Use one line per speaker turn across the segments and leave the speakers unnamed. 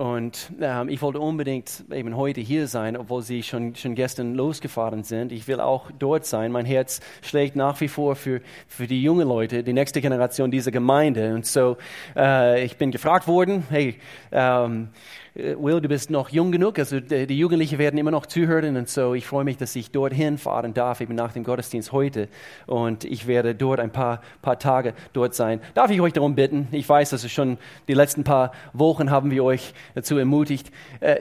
und ähm, ich wollte unbedingt eben heute hier sein, obwohl Sie schon, schon gestern losgefahren sind. Ich will auch dort sein. Mein Herz schlägt nach wie vor für, für die jungen Leute, die nächste Generation dieser Gemeinde. Und so, äh, ich bin gefragt worden, hey, ähm, äh, Will, du bist noch jung genug, also die Jugendlichen werden immer noch zuhören und so, ich freue mich, dass ich dorthin fahren darf, eben nach dem Gottesdienst heute und ich werde dort ein paar, paar Tage dort sein. Darf ich euch darum bitten? Ich weiß, dass es schon die letzten paar Wochen haben wir euch dazu ermutigt. Äh,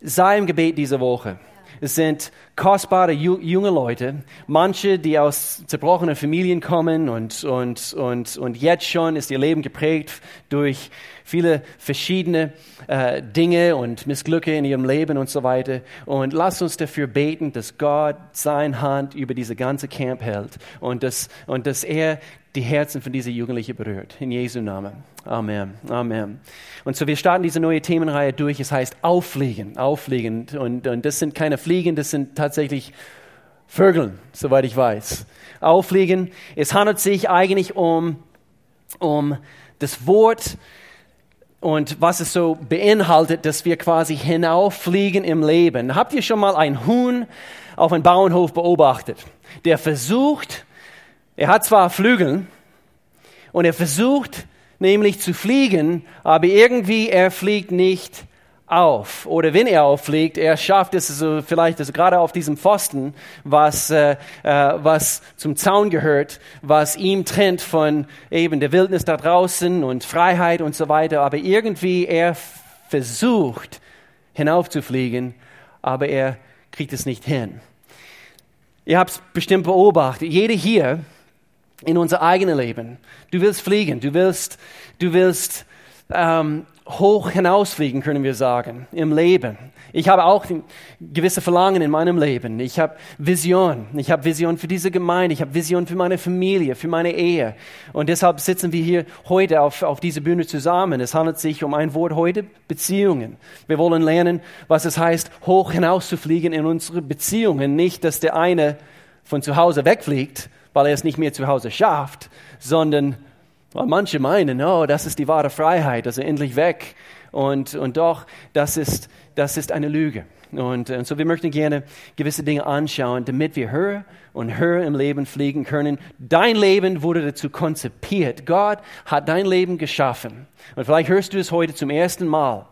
sei im Gebet diese Woche. Es sind kostbare junge Leute, manche, die aus zerbrochenen Familien kommen und, und, und, und jetzt schon ist ihr Leben geprägt durch viele verschiedene äh, Dinge und Missglücke in ihrem Leben und so weiter. Und lasst uns dafür beten, dass Gott seine Hand über diese ganze Camp hält und dass, und dass er die Herzen von diesen Jugendlichen berührt. In Jesu Namen. Amen. Amen. Und so, wir starten diese neue Themenreihe durch. Es heißt Auffliegen. Auffliegen. Und, und das sind keine Fliegen, das sind tatsächlich Vögeln, soweit ich weiß. Auffliegen. Es handelt sich eigentlich um, um das Wort, und was es so beinhaltet, dass wir quasi hinauffliegen im Leben. Habt ihr schon mal ein Huhn auf einem Bauernhof beobachtet, der versucht, er hat zwar Flügel und er versucht nämlich zu fliegen, aber irgendwie er fliegt nicht auf. Oder wenn er auffliegt, er schafft es so vielleicht also gerade auf diesem Pfosten, was, äh, äh, was zum Zaun gehört, was ihm trennt von eben der Wildnis da draußen und Freiheit und so weiter. Aber irgendwie er versucht hinaufzufliegen, aber er kriegt es nicht hin. Ihr habt es bestimmt beobachtet. Jede hier in unser eigenes Leben. Du willst fliegen, du willst, du willst ähm, hoch hinausfliegen, können wir sagen, im Leben. Ich habe auch gewisse Verlangen in meinem Leben. Ich habe Vision. Ich habe Vision für diese Gemeinde. Ich habe Vision für meine Familie, für meine Ehe. Und deshalb sitzen wir hier heute auf, auf dieser Bühne zusammen. Es handelt sich um ein Wort heute, Beziehungen. Wir wollen lernen, was es heißt, hoch hinauszufliegen in unsere Beziehungen. Nicht, dass der eine von zu Hause wegfliegt, weil er es nicht mehr zu Hause schafft, sondern weil manche meinen, oh, das ist die wahre Freiheit, also endlich weg. Und, und doch, das ist, das ist eine Lüge. Und, und äh, so, wir möchten gerne gewisse Dinge anschauen, damit wir höher und höher im Leben fliegen können. Dein Leben wurde dazu konzipiert. Gott hat dein Leben geschaffen. Und vielleicht hörst du es heute zum ersten Mal.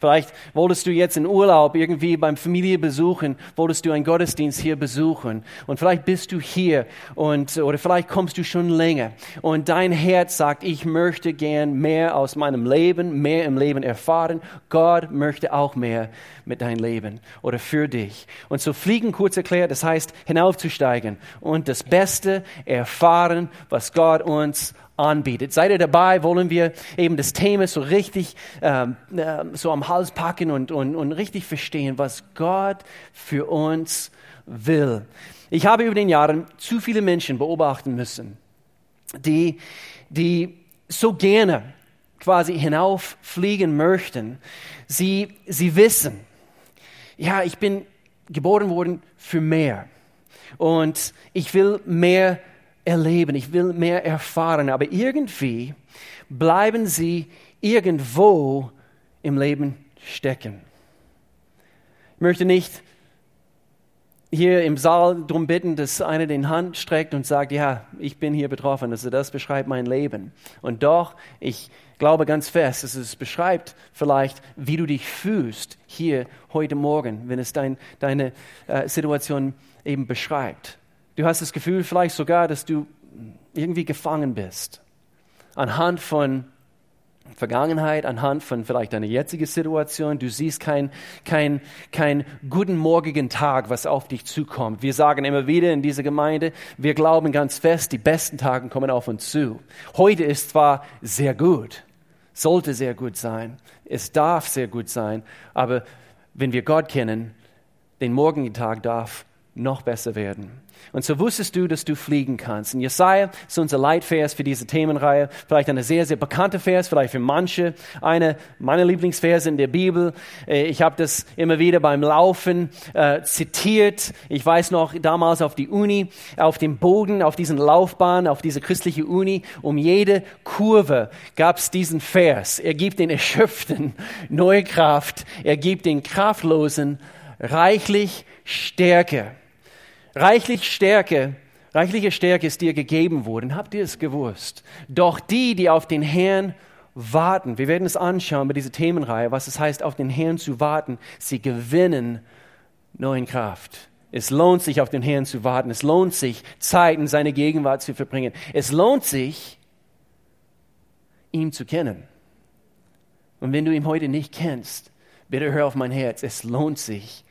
Vielleicht wolltest du jetzt in Urlaub irgendwie beim Familie besuchen, wolltest du einen Gottesdienst hier besuchen und vielleicht bist du hier und oder vielleicht kommst du schon länger und dein Herz sagt, ich möchte gern mehr aus meinem Leben, mehr im Leben erfahren. Gott möchte auch mehr mit deinem Leben oder für dich. Und so fliegen kurz erklärt, das heißt hinaufzusteigen und das Beste erfahren, was Gott uns anbietet. Seid ihr dabei? Wollen wir eben das Thema so richtig ähm, äh, so am Hals packen und, und, und richtig verstehen, was Gott für uns will. Ich habe über den Jahren zu viele Menschen beobachten müssen, die, die so gerne quasi hinauffliegen möchten. Sie, sie wissen, ja, ich bin geboren worden für mehr. Und ich will mehr erleben, ich will mehr erfahren, aber irgendwie bleiben sie irgendwo im Leben stecken. Ich möchte nicht hier im Saal darum bitten, dass einer den Hand streckt und sagt, ja, ich bin hier betroffen, also das beschreibt mein Leben. Und doch, ich glaube ganz fest, dass es beschreibt vielleicht, wie du dich fühlst hier heute Morgen, wenn es dein, deine äh, Situation eben beschreibt. Du hast das Gefühl vielleicht sogar, dass du irgendwie gefangen bist. Anhand von Vergangenheit, anhand von vielleicht deiner jetzigen Situation. Du siehst keinen kein, kein guten morgigen Tag, was auf dich zukommt. Wir sagen immer wieder in dieser Gemeinde, wir glauben ganz fest, die besten Tage kommen auf uns zu. Heute ist zwar sehr gut, sollte sehr gut sein, es darf sehr gut sein, aber wenn wir Gott kennen, den morgigen Tag darf noch besser werden. Und so wusstest du, dass du fliegen kannst. Und Jesaja ist unser Leitvers für diese Themenreihe. Vielleicht eine sehr, sehr bekannte Vers, vielleicht für manche. Eine meiner Lieblingsverse in der Bibel. Äh, ich habe das immer wieder beim Laufen äh, zitiert. Ich weiß noch, damals auf die Uni, auf dem Boden, auf diesen Laufbahn, auf diese christliche Uni, um jede Kurve gab es diesen Vers. Er gibt den Erschöpften neue Kraft. Er gibt den Kraftlosen reichlich Stärke. Reichlich Stärke, reichliche Stärke ist dir gegeben worden. Habt ihr es gewusst? Doch die, die auf den Herrn warten, wir werden es anschauen bei dieser Themenreihe, was es heißt, auf den Herrn zu warten, sie gewinnen neuen Kraft. Es lohnt sich, auf den Herrn zu warten. Es lohnt sich, Zeit in seine Gegenwart zu verbringen. Es lohnt sich, ihn zu kennen. Und wenn du ihn heute nicht kennst, bitte hör auf mein Herz. Es lohnt sich,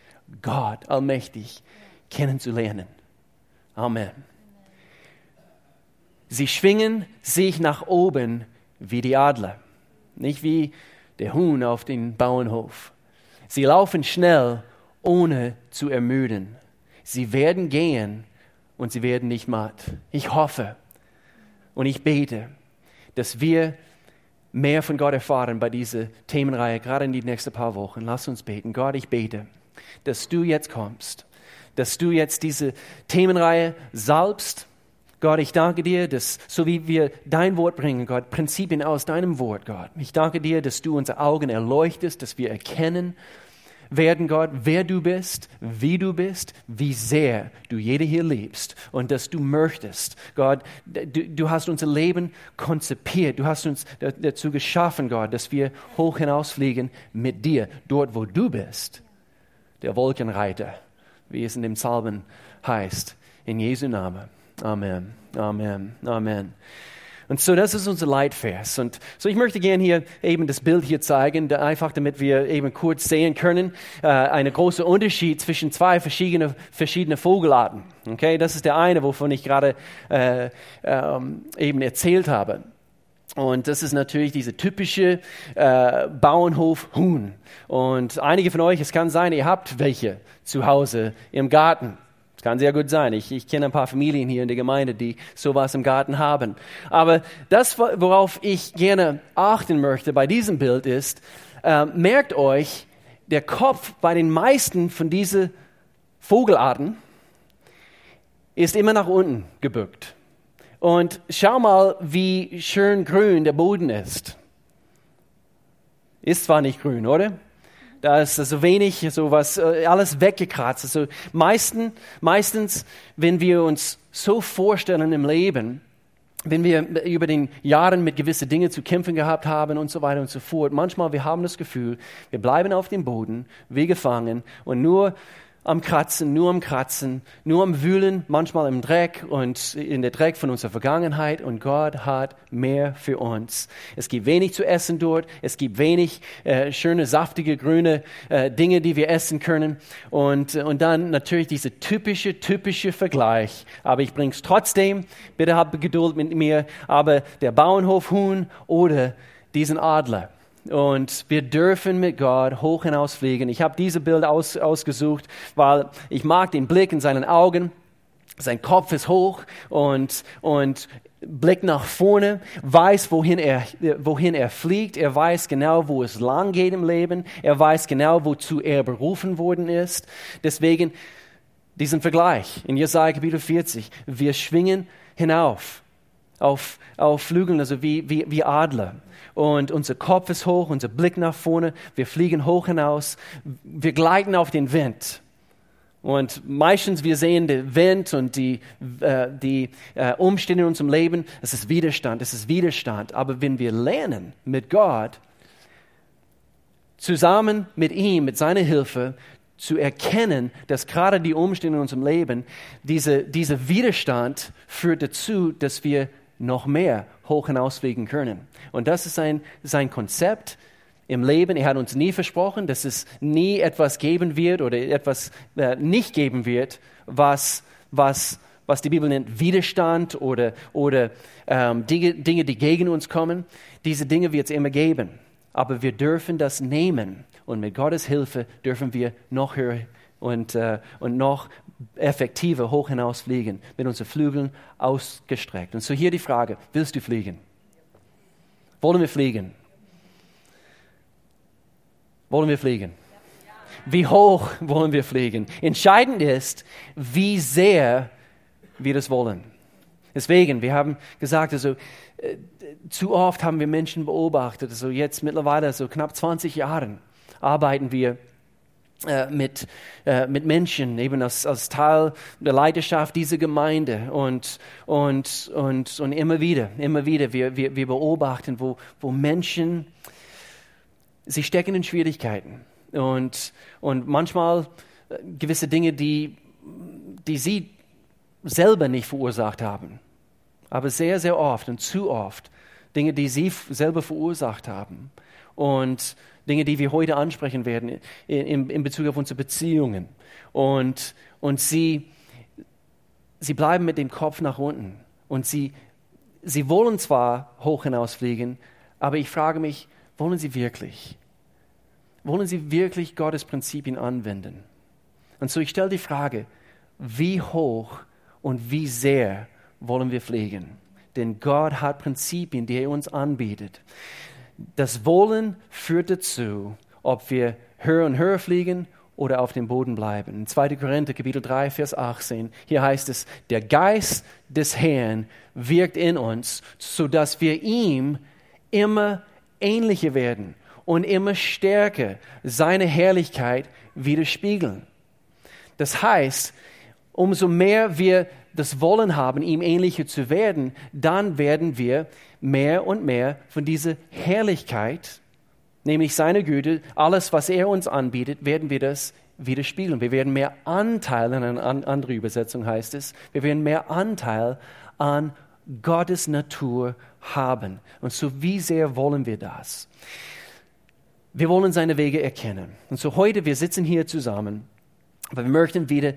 Gott allmächtig kennenzulernen. Amen. Sie schwingen sich nach oben wie die Adler, nicht wie der Huhn auf dem Bauernhof. Sie laufen schnell, ohne zu ermüden. Sie werden gehen und sie werden nicht matt. Ich hoffe und ich bete, dass wir mehr von Gott erfahren bei dieser Themenreihe, gerade in die nächsten paar Wochen. Lass uns beten. Gott, ich bete, dass du jetzt kommst dass du jetzt diese Themenreihe salbst. Gott, ich danke dir, dass so wie wir dein Wort bringen, Gott, Prinzipien aus deinem Wort, Gott. Ich danke dir, dass du unsere Augen erleuchtest, dass wir erkennen werden, Gott, wer du bist, wie du bist, wie sehr du jede hier liebst und dass du möchtest. Gott, du, du hast unser Leben konzipiert, du hast uns dazu geschaffen, Gott, dass wir hoch hinausfliegen mit dir, dort, wo du bist, der Wolkenreiter wie es in dem Psalmen heißt. In Jesu Namen. Amen. Amen. Amen. Und so, das ist unser Leitvers. Und so, ich möchte gerne hier eben das Bild hier zeigen, einfach damit wir eben kurz sehen können, äh, einen großen Unterschied zwischen zwei verschiedene, verschiedene Vogelarten. Okay, das ist der eine, wovon ich gerade äh, ähm, eben erzählt habe. Und das ist natürlich diese typische äh, Bauernhof-Huhn. Und einige von euch, es kann sein, ihr habt welche zu Hause im Garten. Es kann sehr gut sein. Ich, ich kenne ein paar Familien hier in der Gemeinde, die sowas im Garten haben. Aber das, worauf ich gerne achten möchte bei diesem Bild ist, äh, merkt euch, der Kopf bei den meisten von diesen Vogelarten ist immer nach unten gebückt. Und schau mal, wie schön grün der Boden ist. Ist zwar nicht grün, oder? Da ist so wenig, so was, äh, alles weggekratzt. Also meisten, meistens, wenn wir uns so vorstellen im Leben, wenn wir über den Jahren mit gewissen Dingen zu kämpfen gehabt haben und so weiter und so fort, manchmal wir haben das Gefühl, wir bleiben auf dem Boden, wie gefangen und nur am Kratzen, nur am Kratzen, nur am Wühlen, manchmal im Dreck und in der Dreck von unserer Vergangenheit. Und Gott hat mehr für uns. Es gibt wenig zu essen dort. Es gibt wenig äh, schöne, saftige, grüne äh, Dinge, die wir essen können. Und, äh, und dann natürlich dieser typische, typische Vergleich. Aber ich bringe es trotzdem. Bitte habt Geduld mit mir. Aber der Bauernhof Huhn oder diesen Adler und wir dürfen mit Gott hoch hinausfliegen. Ich habe diese Bilder aus, ausgesucht, weil ich mag den Blick in seinen Augen. Sein Kopf ist hoch und, und Blick nach vorne, weiß, wohin er, wohin er fliegt. Er weiß genau, wo es lang geht im Leben. Er weiß genau, wozu er berufen worden ist. Deswegen diesen Vergleich in Jesaja Kapitel 40. Wir schwingen hinauf auf, auf Flügeln, also wie, wie, wie Adler und unser Kopf ist hoch, unser Blick nach vorne, wir fliegen hoch hinaus, wir gleiten auf den Wind. Und meistens wir sehen den Wind und die, äh, die äh, Umstände in unserem Leben, es ist Widerstand, es ist Widerstand. Aber wenn wir lernen mit Gott, zusammen mit ihm, mit seiner Hilfe, zu erkennen, dass gerade die Umstände in unserem Leben, diese, dieser Widerstand führt dazu, dass wir noch mehr hoch hinausfliegen können. Und das ist sein, sein Konzept im Leben. Er hat uns nie versprochen, dass es nie etwas geben wird oder etwas äh, nicht geben wird, was, was, was die Bibel nennt Widerstand oder, oder ähm, Dinge, Dinge, die gegen uns kommen. Diese Dinge wird es immer geben. Aber wir dürfen das nehmen und mit Gottes Hilfe dürfen wir noch höher und, äh, und noch effektiver hoch hinaus fliegen, mit unseren Flügeln ausgestreckt. Und so hier die Frage, willst du fliegen? Wollen wir fliegen? Wollen wir fliegen? Wie hoch wollen wir fliegen? Entscheidend ist, wie sehr wir das wollen. Deswegen, wir haben gesagt, also, äh, zu oft haben wir Menschen beobachtet, also jetzt mittlerweile, so knapp 20 Jahren, arbeiten wir mit, äh, mit Menschen, eben als, als Teil der Leidenschaft dieser Gemeinde. Und, und, und, und immer wieder, immer wieder, wir, wir, wir beobachten, wo, wo Menschen, sie stecken in Schwierigkeiten. Und, und manchmal äh, gewisse Dinge, die, die sie selber nicht verursacht haben. Aber sehr, sehr oft und zu oft Dinge, die sie selber verursacht haben. Und Dinge, die wir heute ansprechen werden in, in Bezug auf unsere Beziehungen. Und, und sie, sie bleiben mit dem Kopf nach unten. Und sie, sie wollen zwar hoch hinausfliegen, aber ich frage mich, wollen sie wirklich? Wollen sie wirklich Gottes Prinzipien anwenden? Und so ich stelle die Frage, wie hoch und wie sehr wollen wir fliegen? Denn Gott hat Prinzipien, die er uns anbietet. Das Wollen führt dazu, ob wir höher und höher fliegen oder auf dem Boden bleiben. In 2. Korinther, Kapitel 3, Vers 18, hier heißt es, der Geist des Herrn wirkt in uns, sodass wir ihm immer ähnlicher werden und immer stärker seine Herrlichkeit widerspiegeln. Das heißt, umso mehr wir das Wollen haben, ihm ähnlicher zu werden, dann werden wir mehr und mehr von dieser Herrlichkeit, nämlich seiner Güte, alles, was er uns anbietet, werden wir das widerspiegeln. Wir werden mehr Anteil, in einer anderen Übersetzung heißt es, wir werden mehr Anteil an Gottes Natur haben. Und so wie sehr wollen wir das? Wir wollen seine Wege erkennen. Und so heute, wir sitzen hier zusammen, aber wir möchten wieder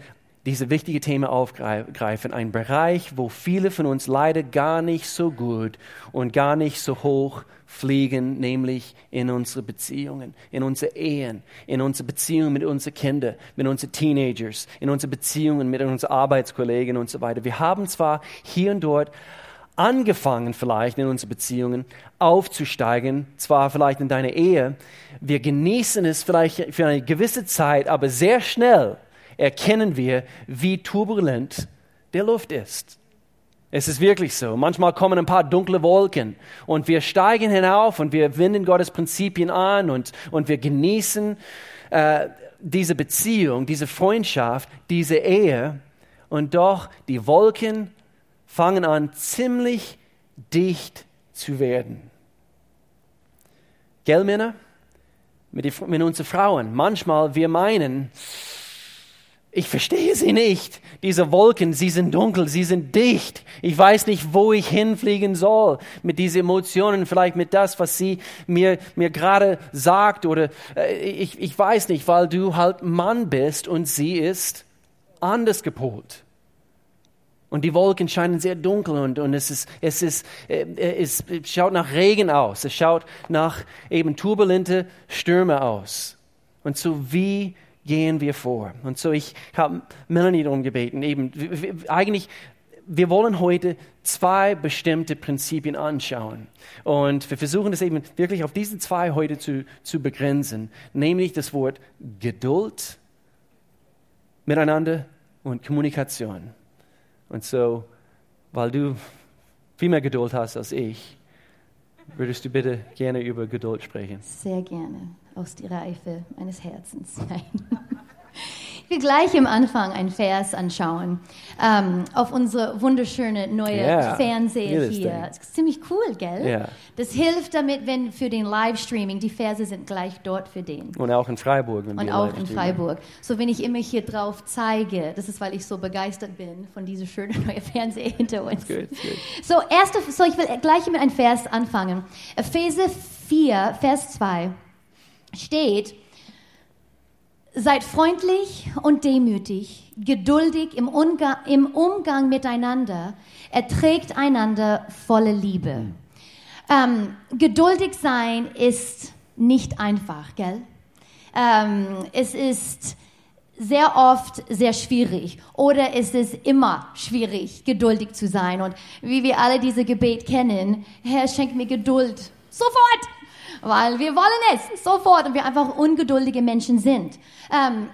diese wichtige Thema aufgreifen. Ein Bereich, wo viele von uns leider gar nicht so gut und gar nicht so hoch fliegen, nämlich in unsere Beziehungen, in unsere Ehen, in unsere Beziehungen mit unseren Kindern, mit unseren Teenagers, in unsere Beziehungen mit unseren Arbeitskollegen und so weiter. Wir haben zwar hier und dort angefangen vielleicht in unsere Beziehungen aufzusteigen, zwar vielleicht in deine Ehe, wir genießen es vielleicht für eine gewisse Zeit, aber sehr schnell erkennen wir, wie turbulent der Luft ist. Es ist wirklich so. Manchmal kommen ein paar dunkle Wolken und wir steigen hinauf und wir wenden Gottes Prinzipien an und, und wir genießen äh, diese Beziehung, diese Freundschaft, diese Ehe. Und doch die Wolken fangen an ziemlich dicht zu werden. Gell, Männer? Mit, die, mit unseren Frauen. Manchmal wir meinen, ich verstehe sie nicht. Diese Wolken, sie sind dunkel, sie sind dicht. Ich weiß nicht, wo ich hinfliegen soll mit diesen Emotionen, vielleicht mit das, was sie mir, mir gerade sagt oder äh, ich, ich weiß nicht, weil du halt Mann bist und sie ist anders gepolt. Und die Wolken scheinen sehr dunkel und, und es, ist, es, ist, äh, es schaut nach Regen aus. Es schaut nach eben turbulente Stürme aus. Und so wie gehen wir vor. Und so, ich habe Melanie darum gebeten, eben, eigentlich, wir wollen heute zwei bestimmte Prinzipien anschauen. Und wir versuchen das eben wirklich auf diese zwei heute zu, zu begrenzen, nämlich das Wort Geduld miteinander und Kommunikation. Und so, weil du viel mehr Geduld hast als ich, würdest du bitte gerne über Geduld sprechen?
Sehr gerne aus der Reife meines Herzens. Nein. Ich will gleich am Anfang einen Vers anschauen ähm, auf unsere wunderschöne neue yeah, Fernseher hier. Das ist ziemlich cool, gell? Yeah. Das hilft damit, wenn für den Livestreaming die Verse sind gleich dort für den.
Und auch in Freiburg.
Und auch in Freiburg. So wenn ich immer hier drauf zeige, das ist, weil ich so begeistert bin von dieser schönen neuen Fernseher hinter uns. Good, good. So erste, so ich will gleich mit einem Vers anfangen. Epheser 4, Vers 2 steht, seid freundlich und demütig, geduldig im Umgang, im Umgang miteinander, erträgt einander volle Liebe. Ähm, geduldig sein ist nicht einfach, gell? Ähm, es ist sehr oft sehr schwierig oder ist es immer schwierig, geduldig zu sein. Und wie wir alle diese Gebet kennen, Herr, schenk mir Geduld. Sofort! Weil wir wollen es sofort und wir einfach ungeduldige Menschen sind. Ähm,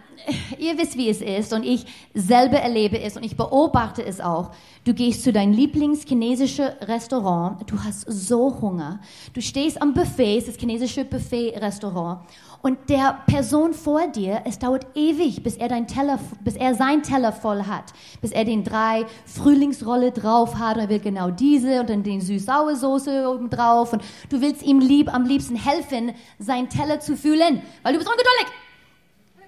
ihr wisst, wie es ist und ich selber erlebe es und ich beobachte es auch. Du gehst zu deinem Lieblings-chinesischen Restaurant, du hast so Hunger, du stehst am Buffet, das chinesische Buffet-Restaurant und der Person vor dir, es dauert ewig, bis er, dein Teller, bis er sein Teller voll hat, bis er den drei Frühlingsrolle drauf hat. Und er will genau diese und dann den süß-saure Soße oben drauf. Und du willst ihm lieb, am liebsten helfen, seinen Teller zu fühlen, weil du bist ungeduldig.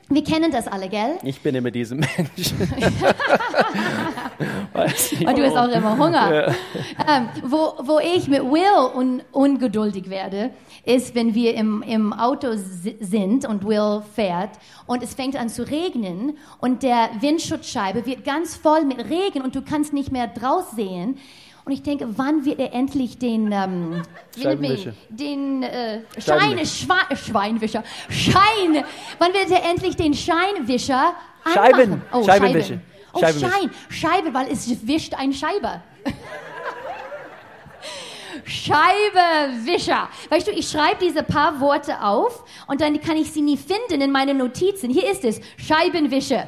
Wir kennen das alle, gell?
Ich bin immer dieser Mensch.
Und du hast auch immer Hunger. Ja. Ähm, wo, wo ich mit Will un, ungeduldig werde, ist, wenn wir im, im Auto sind und Will fährt und es fängt an zu regnen und der Windschutzscheibe wird ganz voll mit Regen und du kannst nicht mehr draus sehen. Und ich denke, wann wird er endlich den, ähm, den äh, Schein, Schwe Schweinwischer, Schein, wann wird er endlich den Scheinwischer
anmachen? Scheiben, oh, Scheibenwischer.
Oh, Schein, Scheibe, weil es wischt ein Scheibe. Scheibewischer. Weißt du, ich schreibe diese paar Worte auf und dann kann ich sie nie finden in meinen Notizen. Hier ist es, Scheibenwischer.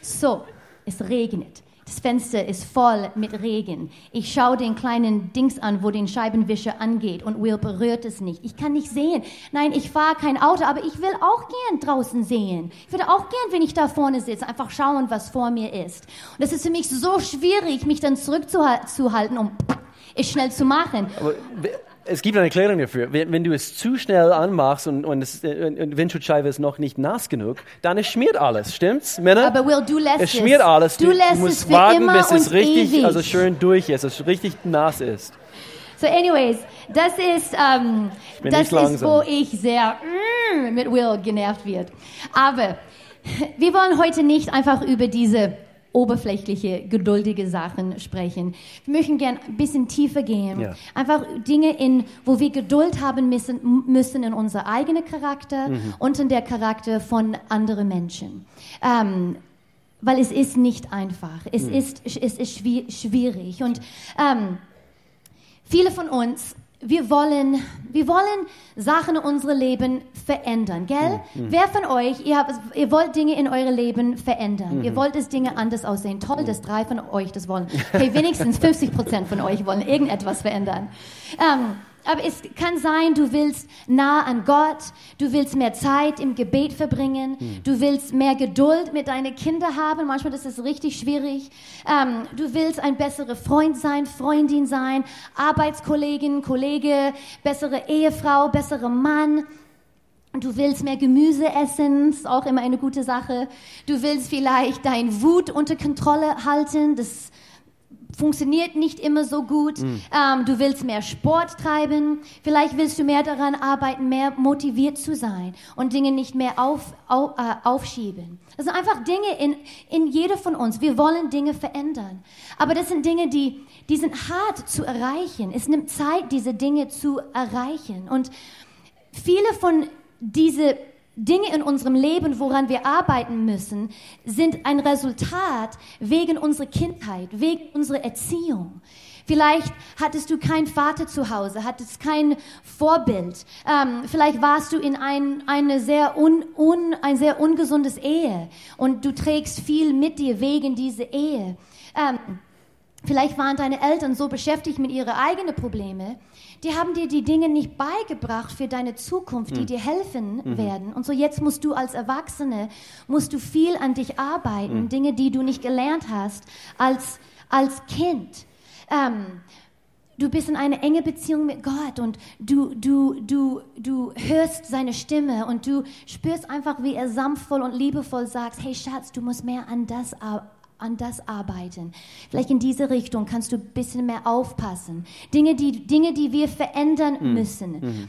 So, es regnet. Das Fenster ist voll mit Regen. Ich schaue den kleinen Dings an, wo den Scheibenwischer angeht und Will berührt es nicht. Ich kann nicht sehen. Nein, ich fahre kein Auto, aber ich will auch gern draußen sehen. Ich würde auch gern, wenn ich da vorne sitze, einfach schauen, was vor mir ist. Und es ist für mich so schwierig, mich dann zurückzuhalten, um es schnell zu machen.
Aber es gibt eine Erklärung dafür. Wenn, wenn, du es zu schnell anmachst und, und, es, äh, und Windschutzscheibe ist noch nicht nass genug, dann schmiert alles, stimmt's, Männer?
Aber Will, du lässt
es. schmiert alles.
Du, du lässt musst es warten, bis es
richtig,
ewig.
also schön durch ist, es richtig nass ist.
So, anyways, das ist, ähm, das ist, wo ich sehr mm, mit Will genervt wird. Aber wir wollen heute nicht einfach über diese oberflächliche, geduldige Sachen sprechen. Wir möchten gern ein bisschen tiefer gehen. Ja. Einfach Dinge, in, wo wir Geduld haben müssen, müssen in unser eigener Charakter mhm. und in der Charakter von anderen Menschen. Ähm, weil es ist nicht einfach. Es, mhm. ist, es ist schwierig. Und ähm, viele von uns wir wollen, wir wollen Sachen in unserem Leben verändern, gell? Mhm. Wer von euch, ihr, habt, ihr wollt Dinge in eurem Leben verändern. Mhm. Ihr wollt, dass Dinge anders aussehen. Toll, dass drei von euch das wollen. Okay, wenigstens 50 Prozent von euch wollen irgendetwas verändern. Ähm, aber es kann sein, du willst nah an Gott, du willst mehr Zeit im Gebet verbringen, hm. du willst mehr Geduld mit deinen Kindern haben. Manchmal ist es richtig schwierig. Ähm, du willst ein besserer Freund sein, Freundin sein, Arbeitskollegin, Kollege, bessere Ehefrau, besserer Mann. Du willst mehr Gemüse essen, ist auch immer eine gute Sache. Du willst vielleicht dein Wut unter Kontrolle halten, das funktioniert nicht immer so gut. Mhm. Ähm, du willst mehr Sport treiben. Vielleicht willst du mehr daran arbeiten, mehr motiviert zu sein und Dinge nicht mehr auf, auf, äh, aufschieben. Das sind einfach Dinge in, in jeder von uns. Wir wollen Dinge verändern. Aber das sind Dinge, die, die sind hart zu erreichen. Es nimmt Zeit, diese Dinge zu erreichen. Und viele von diesen Dinge in unserem Leben, woran wir arbeiten müssen, sind ein Resultat wegen unserer Kindheit, wegen unserer Erziehung. Vielleicht hattest du keinen Vater zu Hause, hattest kein Vorbild. Ähm, vielleicht warst du in ein, eine sehr un, un, ein sehr ungesundes Ehe und du trägst viel mit dir wegen dieser Ehe. Ähm, vielleicht waren deine Eltern so beschäftigt mit ihren eigenen Problemen, die haben dir die Dinge nicht beigebracht für deine Zukunft, die mhm. dir helfen mhm. werden. Und so jetzt musst du als Erwachsene, musst du viel an dich arbeiten, mhm. Dinge, die du nicht gelernt hast als, als Kind. Ähm, du bist in einer enge Beziehung mit Gott und du, du, du, du hörst seine Stimme und du spürst einfach, wie er sanftvoll und liebevoll sagt, hey Schatz, du musst mehr an das arbeiten an das arbeiten. Vielleicht in diese Richtung kannst du ein bisschen mehr aufpassen. Dinge, die, Dinge, die wir verändern mhm. müssen. Mhm.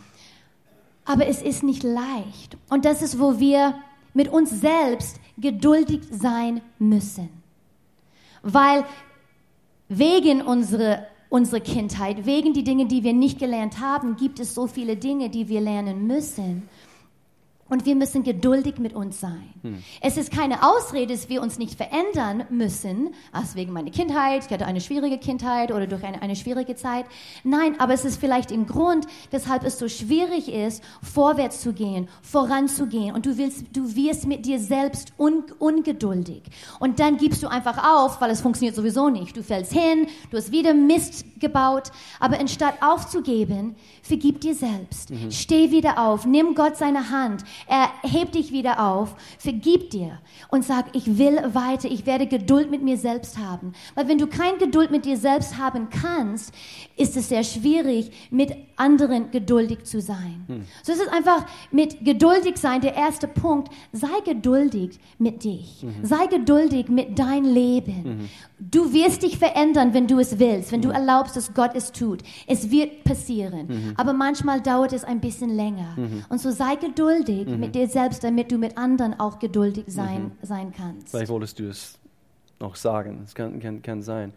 Aber es ist nicht leicht. Und das ist, wo wir mit uns selbst geduldig sein müssen. Weil wegen unserer unsere Kindheit, wegen die Dinge, die wir nicht gelernt haben, gibt es so viele Dinge, die wir lernen müssen. Und wir müssen geduldig mit uns sein. Hm. Es ist keine Ausrede, dass wir uns nicht verändern müssen, aus wegen meiner Kindheit, ich hatte eine schwierige Kindheit oder durch eine, eine schwierige Zeit. Nein, aber es ist vielleicht im Grund, weshalb es so schwierig ist, vorwärts zu gehen, voranzugehen. Und du willst, du wirst mit dir selbst un, ungeduldig. Und dann gibst du einfach auf, weil es funktioniert sowieso nicht. Du fällst hin, du hast wieder Mist gebaut. Aber anstatt aufzugeben, vergib dir selbst. Mhm. Steh wieder auf, nimm Gott seine Hand er hebt dich wieder auf, vergib dir und sag, ich will weiter, ich werde Geduld mit mir selbst haben. Weil wenn du kein Geduld mit dir selbst haben kannst, ist es sehr schwierig, mit anderen geduldig zu sein. Hm. So ist es einfach mit geduldig sein der erste Punkt. Sei geduldig mit dich. Mhm. Sei geduldig mit dein Leben. Mhm. Du wirst dich verändern, wenn du es willst, wenn mhm. du erlaubst, dass Gott es tut. Es wird passieren. Mhm. Aber manchmal dauert es ein bisschen länger. Mhm. Und so sei geduldig mhm. mit dir selbst, damit du mit anderen auch geduldig sein, mhm. sein kannst.
Vielleicht wolltest du es noch sagen. Es kann, kann, kann sein.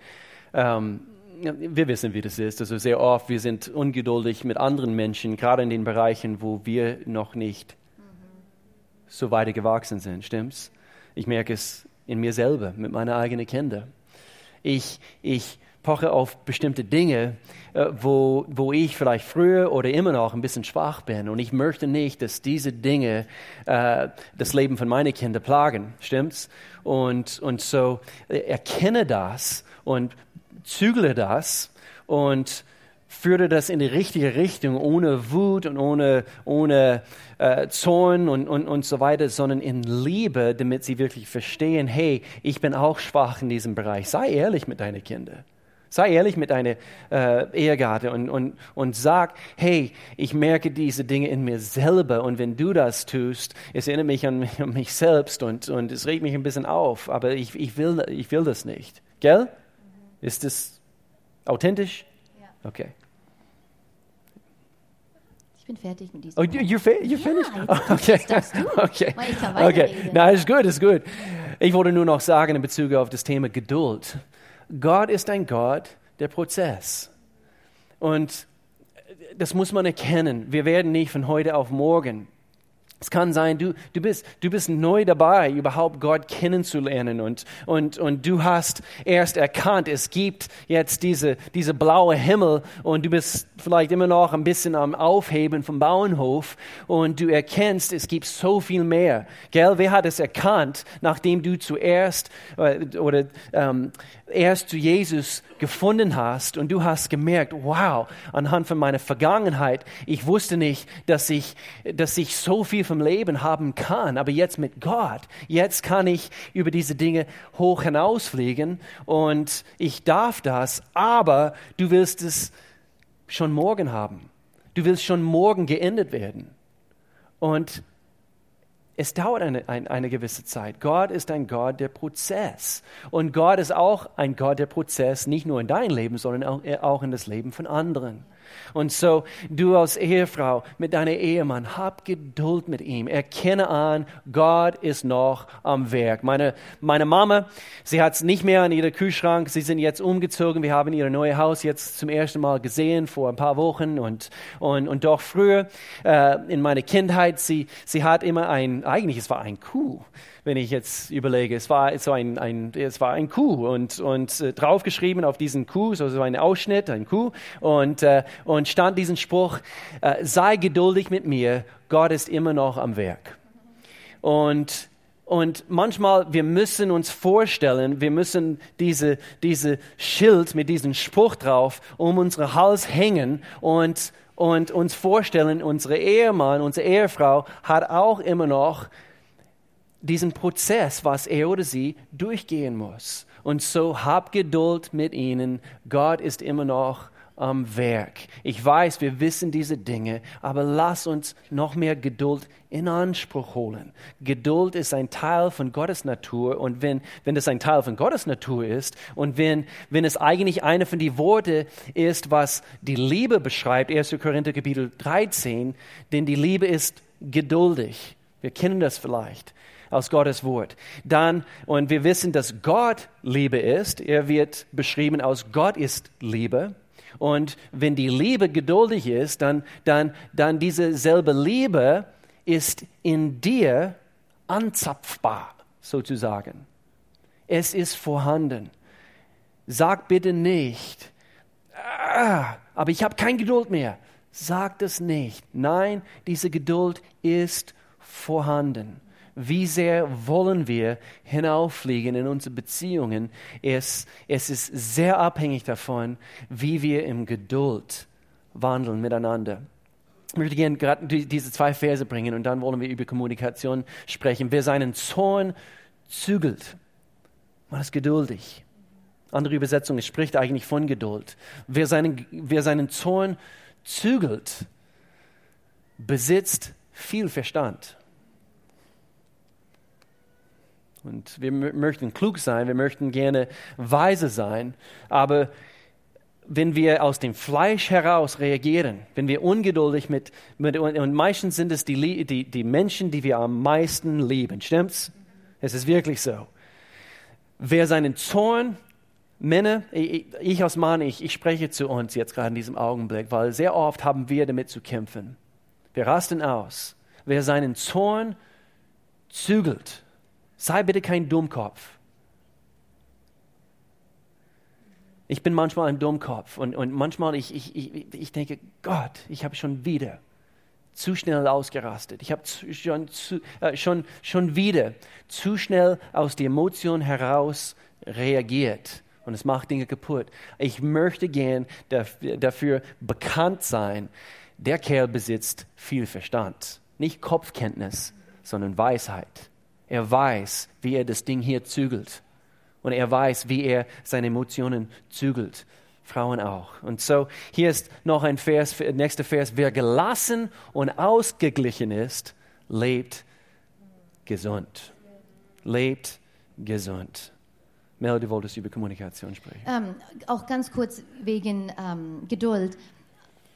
Ähm, wir wissen, wie das ist. Also sehr oft, wir sind ungeduldig mit anderen Menschen, gerade in den Bereichen, wo wir noch nicht mhm. so weit gewachsen sind. Stimmt's? Ich merke es in mir selber, mit meinen eigenen Kindern. Ich, ich poche auf bestimmte Dinge, äh, wo, wo ich vielleicht früher oder immer noch ein bisschen schwach bin. Und ich möchte nicht, dass diese Dinge äh, das Leben von meinen Kindern plagen. Stimmt's? Und, und so äh, erkenne das und zügle das und führe das in die richtige Richtung, ohne Wut und ohne, ohne äh, Zorn und, und, und so weiter, sondern in Liebe, damit sie wirklich verstehen, hey, ich bin auch schwach in diesem Bereich. Sei ehrlich mit deinen Kindern. Sei ehrlich mit deiner äh, Ehegatte und, und, und sag, hey, ich merke diese Dinge in mir selber und wenn du das tust, es erinnert mich an, an mich selbst und, und es regt mich ein bisschen auf, aber ich, ich, will, ich will das nicht. Gell? Ist das authentisch?
Ja.
Okay.
Ich bin fertig mit diesem.
Oh, you're, you're ja, finished? Oh, okay. Das du. Okay. okay. Na, ist gut, ist gut. Ich wollte nur noch sagen in Bezug auf das Thema Geduld. Gott ist ein Gott der Prozess. Und das muss man erkennen. Wir werden nicht von heute auf morgen es kann sein, du, du, bist, du bist neu dabei, überhaupt Gott kennenzulernen und, und, und du hast erst erkannt, es gibt jetzt diese, diese blaue Himmel und du bist vielleicht immer noch ein bisschen am Aufheben vom Bauernhof und du erkennst, es gibt so viel mehr. Gell, wer hat es erkannt, nachdem du zuerst äh, oder ähm, erst zu Jesus gefunden hast und du hast gemerkt, wow, anhand von meiner Vergangenheit, ich wusste nicht, dass ich, dass ich so viel vom Leben haben kann, aber jetzt mit Gott, jetzt kann ich über diese Dinge hoch hinausfliegen und ich darf das, aber du willst es schon morgen haben. Du willst schon morgen geendet werden. Und es dauert eine, eine, eine, gewisse Zeit. Gott ist ein Gott der Prozess. Und Gott ist auch ein Gott der Prozess, nicht nur in dein Leben, sondern auch, auch in das Leben von anderen. Und so, du als Ehefrau mit deinem Ehemann, hab Geduld mit ihm. Erkenne an, Gott ist noch am Werk. Meine, meine Mama, sie hat es nicht mehr in ihrem Kühlschrank. Sie sind jetzt umgezogen. Wir haben ihr neues Haus jetzt zum ersten Mal gesehen vor ein paar Wochen. Und, und, und doch früher, äh, in meiner Kindheit, sie, sie hat immer ein, eigentlich es war ein Kuh wenn ich jetzt überlege. Es war so ein, ein, es war ein Kuh und, und äh, draufgeschrieben auf diesen Kuh, so, so ein Ausschnitt, ein Kuh, und, äh, und stand diesen Spruch, äh, sei geduldig mit mir, Gott ist immer noch am Werk. Und und manchmal, wir müssen uns vorstellen, wir müssen diese, diese Schild mit diesem Spruch drauf um unseren Hals hängen und, und uns vorstellen, unsere Ehemann, unsere Ehefrau hat auch immer noch diesen Prozess, was er oder sie durchgehen muss. Und so hab Geduld mit ihnen. Gott ist immer noch am Werk. Ich weiß, wir wissen diese Dinge, aber lass uns noch mehr Geduld in Anspruch holen. Geduld ist ein Teil von Gottes Natur und wenn, wenn das ein Teil von Gottes Natur ist und wenn, wenn es eigentlich eine von den Worten ist, was die Liebe beschreibt, 1. Korinther Kapitel 13, denn die Liebe ist geduldig. Wir kennen das vielleicht aus Gottes Wort. Dann, und wir wissen, dass Gott Liebe ist. Er wird beschrieben aus Gott ist Liebe. Und wenn die Liebe geduldig ist, dann, dann, dann diese selbe Liebe ist in dir anzapfbar, sozusagen. Es ist vorhanden. Sag bitte nicht, ah, aber ich habe keine Geduld mehr. Sag das nicht. Nein, diese Geduld ist vorhanden. Wie sehr wollen wir hinauffliegen in unsere Beziehungen? Es, es ist sehr abhängig davon, wie wir im Geduld wandeln miteinander. Ich möchte gerne gerade diese zwei Verse bringen und dann wollen wir über Kommunikation sprechen. Wer seinen Zorn zügelt, man ist geduldig. Andere Übersetzung, es spricht eigentlich von Geduld. Wer seinen, wer seinen Zorn zügelt, besitzt viel Verstand. Und wir möchten klug sein, wir möchten gerne weise sein, aber wenn wir aus dem Fleisch heraus reagieren, wenn wir ungeduldig mit, mit und meistens sind es die, die, die Menschen, die wir am meisten lieben, stimmt's? Es ist wirklich so. Wer seinen Zorn Männer, ich, ich als Mann, ich, ich spreche zu uns jetzt gerade in diesem Augenblick, weil sehr oft haben wir damit zu kämpfen. Wir rasten aus. Wer seinen Zorn zügelt, sei bitte kein Dummkopf. Ich bin manchmal ein Dummkopf und, und manchmal ich, ich, ich, ich denke, Gott, ich habe schon wieder zu schnell ausgerastet. Ich habe schon, äh, schon, schon wieder zu schnell aus der Emotion heraus reagiert und es macht Dinge kaputt. Ich möchte gern dafür bekannt sein, der Kerl besitzt viel Verstand. Nicht Kopfkenntnis, sondern Weisheit. Er weiß, wie er das Ding hier zügelt. Und er weiß, wie er seine Emotionen zügelt. Frauen auch. Und so, hier ist noch ein Vers, nächster Vers. Wer gelassen und ausgeglichen ist, lebt gesund. Lebt gesund. Mel, du über Kommunikation sprechen.
Ähm, auch ganz kurz wegen ähm, Geduld.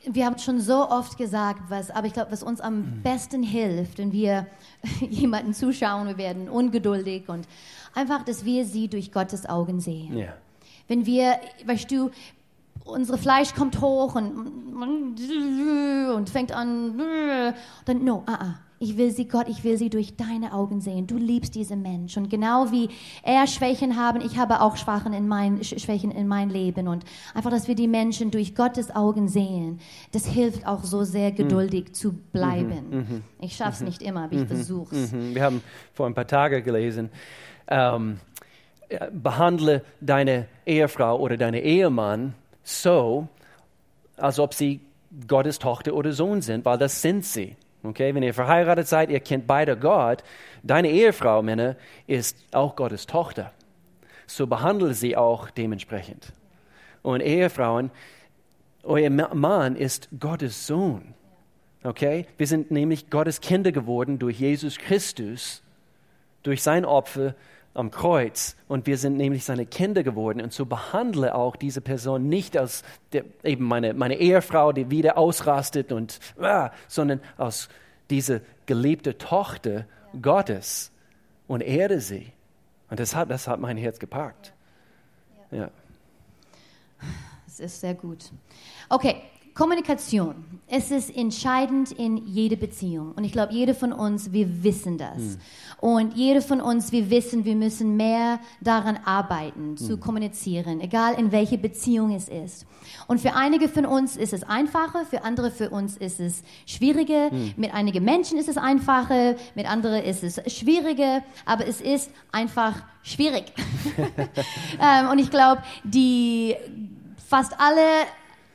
Wir haben schon so oft gesagt, was, aber ich glaube, was uns am mhm. besten hilft, wenn wir jemanden zuschauen, wir werden ungeduldig und einfach, dass wir sie durch Gottes Augen sehen.
Yeah.
Wenn wir, weißt du, unsere Fleisch kommt hoch und, und fängt an, dann no, ah, ah ich will sie, Gott, ich will sie durch deine Augen sehen. Du liebst diese Mensch. Und genau wie er Schwächen haben, ich habe auch Schwachen in mein, Schwächen in mein Leben. Und einfach, dass wir die Menschen durch Gottes Augen sehen, das hilft auch so sehr mhm. geduldig mhm. zu bleiben. Mhm. mhm. Ich schaffe es mhm. nicht immer, aber ich mhm. versuche es.
Wir haben vor ein paar Tagen gelesen, ähm, behandle deine Ehefrau oder deine Ehemann so, als ob sie Gottes Tochter oder Sohn sind, weil das sind sie. Okay, wenn ihr verheiratet seid, ihr kennt beide Gott. Deine Ehefrau, Männer, ist auch Gottes Tochter. So behandle sie auch dementsprechend. Und Ehefrauen, euer Mann ist Gottes Sohn. Okay, wir sind nämlich Gottes Kinder geworden durch Jesus Christus, durch sein Opfer am Kreuz und wir sind nämlich seine Kinder geworden und so behandle auch diese Person nicht als der, eben meine, meine Ehefrau, die wieder ausrastet und, ah, sondern als diese geliebte Tochter Gottes und ehre sie. Und das hat, das hat mein Herz gepackt. Ja.
Es ist sehr gut. Okay, Kommunikation, es ist entscheidend in jeder Beziehung. Und ich glaube, jeder von uns, wir wissen das. Mhm. Und jeder von uns, wir wissen, wir müssen mehr daran arbeiten, mhm. zu hm. kommunizieren, egal in welche Beziehung es ist. Und für einige von uns ist es einfacher, für andere für uns ist es schwieriger. Mhm. Mit einigen Menschen ist es einfacher, mit anderen ist es schwieriger. Aber es ist einfach schwierig. ähm, und ich glaube, die fast alle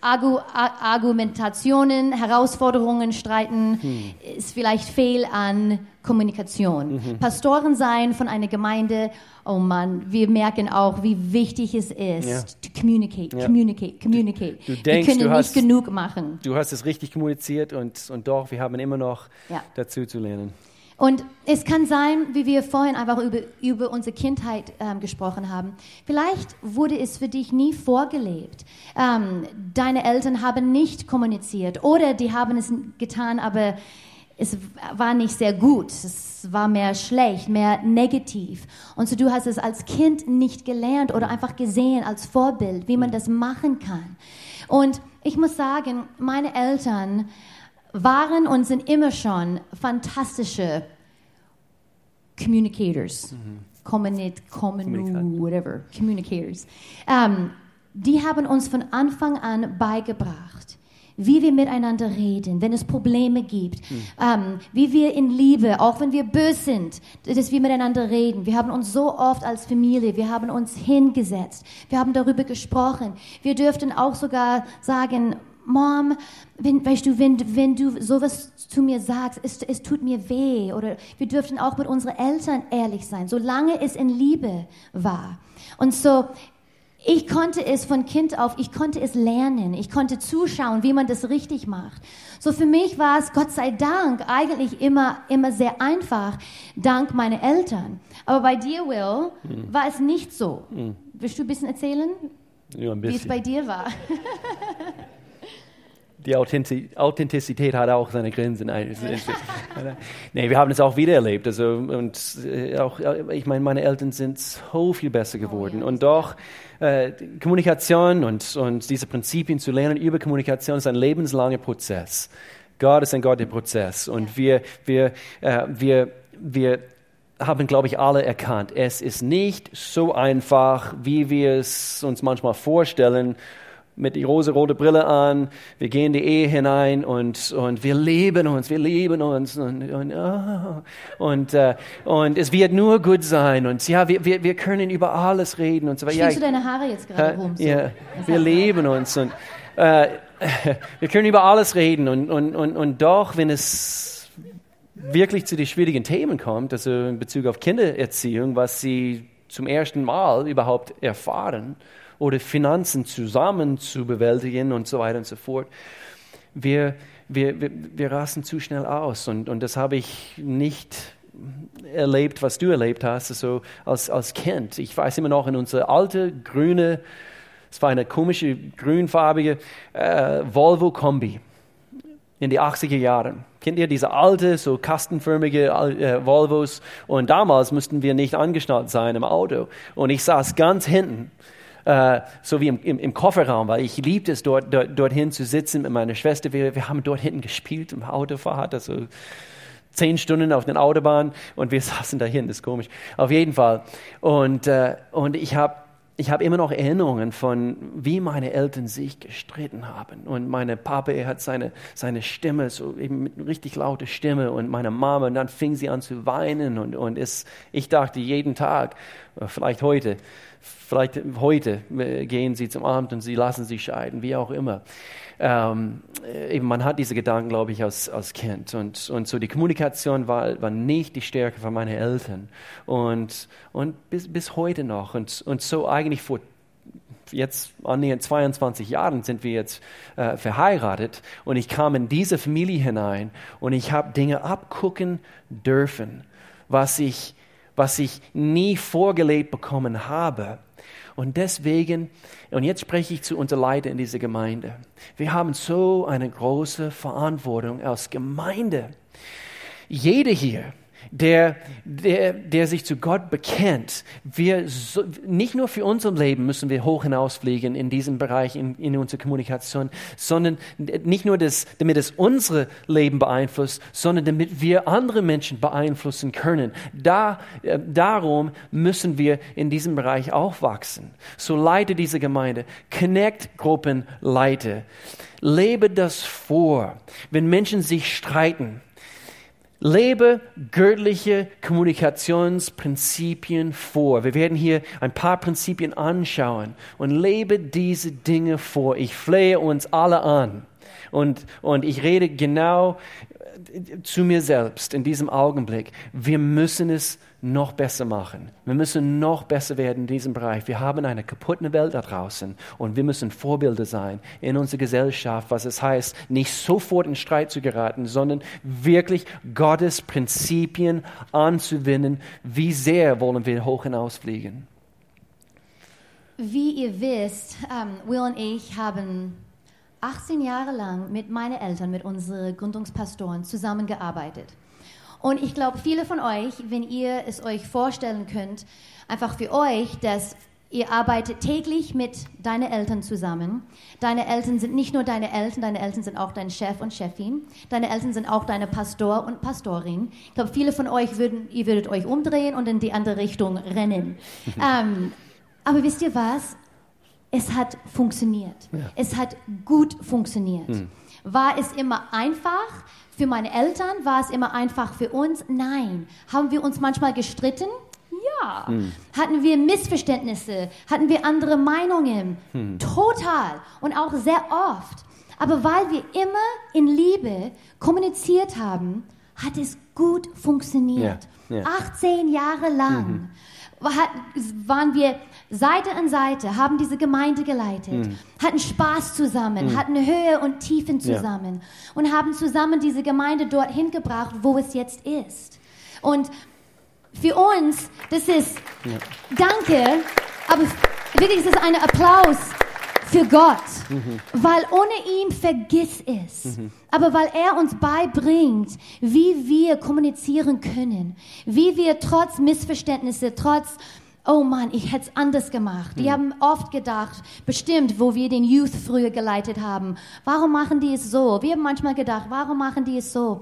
Argu Argumentationen, Herausforderungen, Streiten, hm. ist vielleicht Fehl an Kommunikation. Mhm. Pastoren sein von einer Gemeinde, oh Mann, wir merken auch, wie wichtig es ist, ja. to communicate, ja. communicate, communicate.
Du, du denkst,
wir können
du
nicht genug machen.
Du hast es richtig kommuniziert und, und doch, wir haben immer noch ja. dazu zu lernen.
Und es kann sein, wie wir vorhin einfach über, über unsere Kindheit ähm, gesprochen haben, vielleicht wurde es für dich nie vorgelebt. Ähm, deine Eltern haben nicht kommuniziert oder die haben es getan, aber es war nicht sehr gut. Es war mehr schlecht, mehr negativ. Und so du hast es als Kind nicht gelernt oder einfach gesehen als Vorbild, wie man das machen kann. Und ich muss sagen, meine Eltern waren und sind immer schon fantastische Communicators. Mhm. Kommunit, Kommunu, whatever, Communicators. Ähm, die haben uns von Anfang an beigebracht, wie wir miteinander reden, wenn es Probleme gibt, mhm. ähm, wie wir in Liebe, auch wenn wir böse sind, dass wir miteinander reden. Wir haben uns so oft als Familie, wir haben uns hingesetzt, wir haben darüber gesprochen. Wir dürften auch sogar sagen, Mom, wenn, weißt du, wenn, wenn du sowas zu mir sagst, es, es tut mir weh. Oder wir dürften auch mit unseren Eltern ehrlich sein, solange es in Liebe war. Und so, ich konnte es von Kind auf, ich konnte es lernen, ich konnte zuschauen, wie man das richtig macht. So für mich war es Gott sei Dank eigentlich immer, immer sehr einfach, dank meiner Eltern. Aber bei dir, Will, hm. war es nicht so. Hm. Willst du ein bisschen erzählen,
ja, ein bisschen.
wie es bei dir war?
die Authentizität hat auch seine Grenzen. nee, wir haben es auch wieder erlebt. Also, und äh, auch, äh, ich meine, meine Eltern sind so viel besser geworden. Und doch, äh, Kommunikation und, und diese Prinzipien zu lernen über Kommunikation ist ein lebenslanger Prozess. Gott ist ein Gott der Prozess. Und wir, wir, äh, wir, wir haben, glaube ich, alle erkannt, es ist nicht so einfach, wie wir es uns manchmal vorstellen mit die rosa-rote Brille an, wir gehen in die Ehe hinein und, und wir lieben uns, wir lieben uns und, und, oh, und, äh, und es wird nur gut sein und ja, wir, wir, wir können über alles reden und so
weiter. Ja, du deine Haare jetzt gerade rum?
So. Ja, wir lieben uns und äh, wir können über alles reden und, und, und, und doch, wenn es wirklich zu den schwierigen Themen kommt, also in Bezug auf Kindererziehung, was sie zum ersten Mal überhaupt erfahren, oder Finanzen zusammen zu bewältigen und so weiter und so fort. Wir, wir, wir, wir rasten zu schnell aus und, und das habe ich nicht erlebt, was du erlebt hast, also als, als Kind. Ich weiß immer noch in unsere alte grüne, es war eine komische grünfarbige äh, Volvo Kombi in die 80er Jahren. Kennt ihr diese alte, so kastenförmige äh, Volvos? Und damals mussten wir nicht angeschnallt sein im Auto. Und ich saß ganz hinten äh, so wie im, im, im, Kofferraum, weil ich liebte es, dort, dort, dorthin zu sitzen mit meiner Schwester. Wir, wir haben dort hinten gespielt im Autofahrt, also zehn Stunden auf den Autobahn und wir saßen dahin, das ist komisch. Auf jeden Fall. Und, äh, und ich habe ich habe immer noch Erinnerungen von, wie meine Eltern sich gestritten haben. Und meine Papa, er hat seine, seine Stimme, so eben mit richtig lauter Stimme. Und meine Mama, und dann fing sie an zu weinen. Und, und es, ich dachte jeden Tag, vielleicht heute, vielleicht heute gehen sie zum Abend und sie lassen sich scheiden, wie auch immer. Ähm, eben man hat diese Gedanken, glaube ich, als, als Kind. Und, und so die Kommunikation war, war nicht die Stärke von meinen Eltern. Und, und bis, bis heute noch. Und, und so eigentlich vor jetzt annähernd 22 Jahren sind wir jetzt äh, verheiratet und ich kam in diese Familie hinein und ich habe Dinge abgucken dürfen, was ich was ich nie vorgelebt bekommen habe. Und deswegen, und jetzt spreche ich zu unserer Leiter in dieser Gemeinde, wir haben so eine große Verantwortung als Gemeinde. Jeder hier der, der, der sich zu Gott bekennt. Wir so, nicht nur für unser Leben müssen wir hoch hinausfliegen in diesem Bereich, in, in unserer Kommunikation, sondern nicht nur, das, damit es unser Leben beeinflusst, sondern damit wir andere Menschen beeinflussen können. Da, äh, darum müssen wir in diesem Bereich auch wachsen. So leite diese Gemeinde, Connect-Gruppen leite. Lebe das vor. Wenn Menschen sich streiten, Lebe göttliche Kommunikationsprinzipien vor. Wir werden hier ein paar Prinzipien anschauen und lebe diese Dinge vor. Ich flehe uns alle an. Und, und ich rede genau zu mir selbst in diesem Augenblick. Wir müssen es noch besser machen. Wir müssen noch besser werden in diesem Bereich. Wir haben eine kaputte Welt da draußen und wir müssen Vorbilder sein in unserer Gesellschaft, was es heißt, nicht sofort in Streit zu geraten, sondern wirklich Gottes Prinzipien anzuwenden. Wie sehr wollen wir hoch hinausfliegen?
Wie ihr wisst, um, Will und ich haben 18 Jahre lang mit meinen Eltern, mit unseren Gründungspastoren zusammengearbeitet. Und ich glaube, viele von euch, wenn ihr es euch vorstellen könnt, einfach für euch, dass Ihr arbeitet täglich mit deinen Eltern zusammen. Deine Eltern sind nicht nur deine Eltern, deine Eltern sind auch dein Chef und Chefin. Deine Eltern sind auch deine Pastor und Pastorin. Ich glaube, viele von euch würden, ihr würdet euch umdrehen und in die andere Richtung rennen. ähm, aber wisst ihr was? Es hat funktioniert. Ja. Es hat gut funktioniert. Hm. War es immer einfach? Für meine Eltern war es immer einfach für uns? Nein. Haben wir uns manchmal gestritten? Ja. Hm. Hatten wir Missverständnisse? Hatten wir andere Meinungen? Hm. Total. Und auch sehr oft. Aber weil wir immer in Liebe kommuniziert haben, hat es gut funktioniert. Ja. Ja. 18 Jahre lang mhm. Waren wir Seite an Seite, haben diese Gemeinde geleitet, mhm. hatten Spaß zusammen, mhm. hatten Höhe und Tiefen zusammen ja. und haben zusammen diese Gemeinde dorthin gebracht, wo es jetzt ist. Und für uns, das ist ja. Danke, aber wirklich, es ist ein Applaus für Gott, mhm. weil ohne ihn vergiss es. Mhm. Aber weil er uns beibringt, wie wir kommunizieren können, wie wir trotz Missverständnisse, trotz Oh Mann, ich hätte es anders gemacht. Die mhm. haben oft gedacht, bestimmt, wo wir den Youth früher geleitet haben, warum machen die es so? Wir haben manchmal gedacht, warum machen die es so?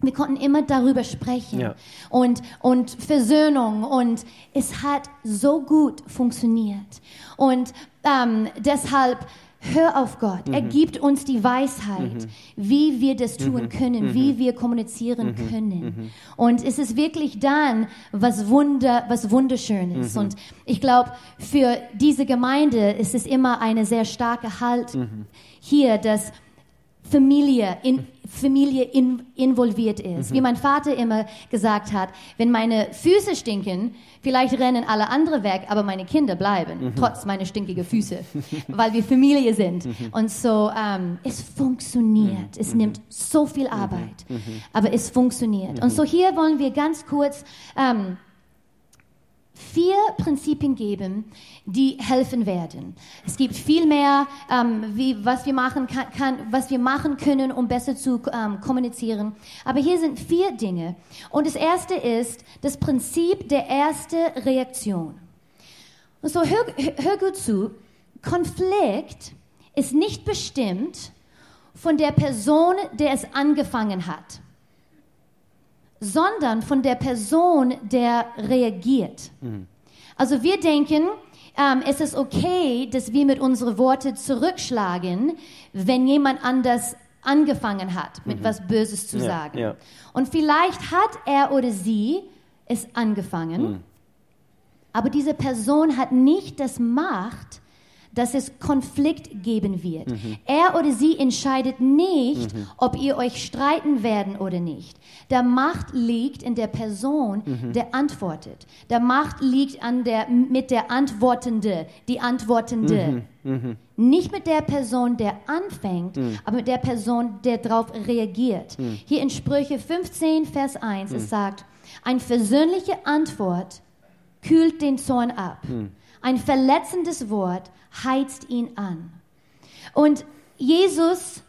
Wir konnten immer darüber sprechen ja. und, und Versöhnung und es hat so gut funktioniert. Und ähm, deshalb hör auf Gott. Mhm. Er gibt uns die Weisheit, mhm. wie wir das tun mhm. können, mhm. wie wir kommunizieren mhm. können. Mhm. Und es ist wirklich dann was Wunder, was wunderschönes. Und ich glaube, für diese Gemeinde ist es immer eine sehr starke Halt hier, dass Familie in, Familie in, involviert ist. Mhm. Wie mein Vater immer gesagt hat, wenn meine Füße stinken, vielleicht rennen alle andere weg, aber meine Kinder bleiben, mhm. trotz meiner stinkigen Füße, weil wir Familie sind. Mhm. Und so, ähm, es funktioniert. Mhm. Es nimmt so viel mhm. Arbeit, mhm. aber es funktioniert. Und so hier wollen wir ganz kurz ähm, vier Prinzipien geben, die helfen werden. Es gibt viel mehr, ähm, wie, was, wir machen kann, kann, was wir machen können, um besser zu ähm, kommunizieren. Aber hier sind vier Dinge. Und das erste ist das Prinzip der ersten Reaktion. Und so hör, hör gut zu. Konflikt ist nicht bestimmt von der Person, der es angefangen hat sondern von der Person, der reagiert. Mhm. Also wir denken, ähm, es ist okay, dass wir mit unseren Worten zurückschlagen, wenn jemand anders angefangen hat, mit mhm. was Böses zu ja, sagen. Ja. Und vielleicht hat er oder sie es angefangen, mhm. aber diese Person hat nicht das Macht, dass es Konflikt geben wird. Mhm. Er oder sie entscheidet nicht, mhm. ob ihr euch streiten werden oder nicht. Der Macht liegt in der Person, mhm. der antwortet. Der Macht liegt an der, mit der Antwortende, die Antwortende. Mhm. Mhm. Nicht mit der Person, der anfängt, mhm. aber mit der Person, der darauf reagiert. Hier in Sprüche 15, Vers 1, es sagt, eine versöhnliche Antwort kühlt den Zorn ab. Ein verletzendes Wort heizt ihn an. Und Jesus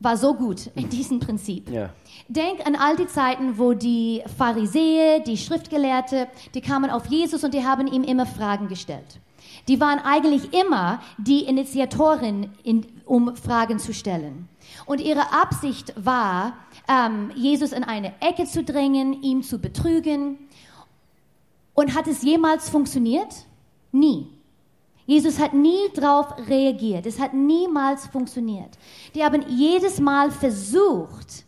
war so gut in diesem Prinzip. Ja. Denk an all die Zeiten, wo die Pharisäer, die Schriftgelehrte, die kamen auf Jesus und die haben ihm immer Fragen gestellt. Die waren eigentlich immer die Initiatorin, in, um Fragen zu stellen. Und ihre Absicht war, ähm, Jesus in eine Ecke zu drängen, ihn zu betrügen. Und hat es jemals funktioniert? Nie. Jesus hat nie darauf reagiert. Es hat niemals funktioniert. Die haben jedes Mal versucht,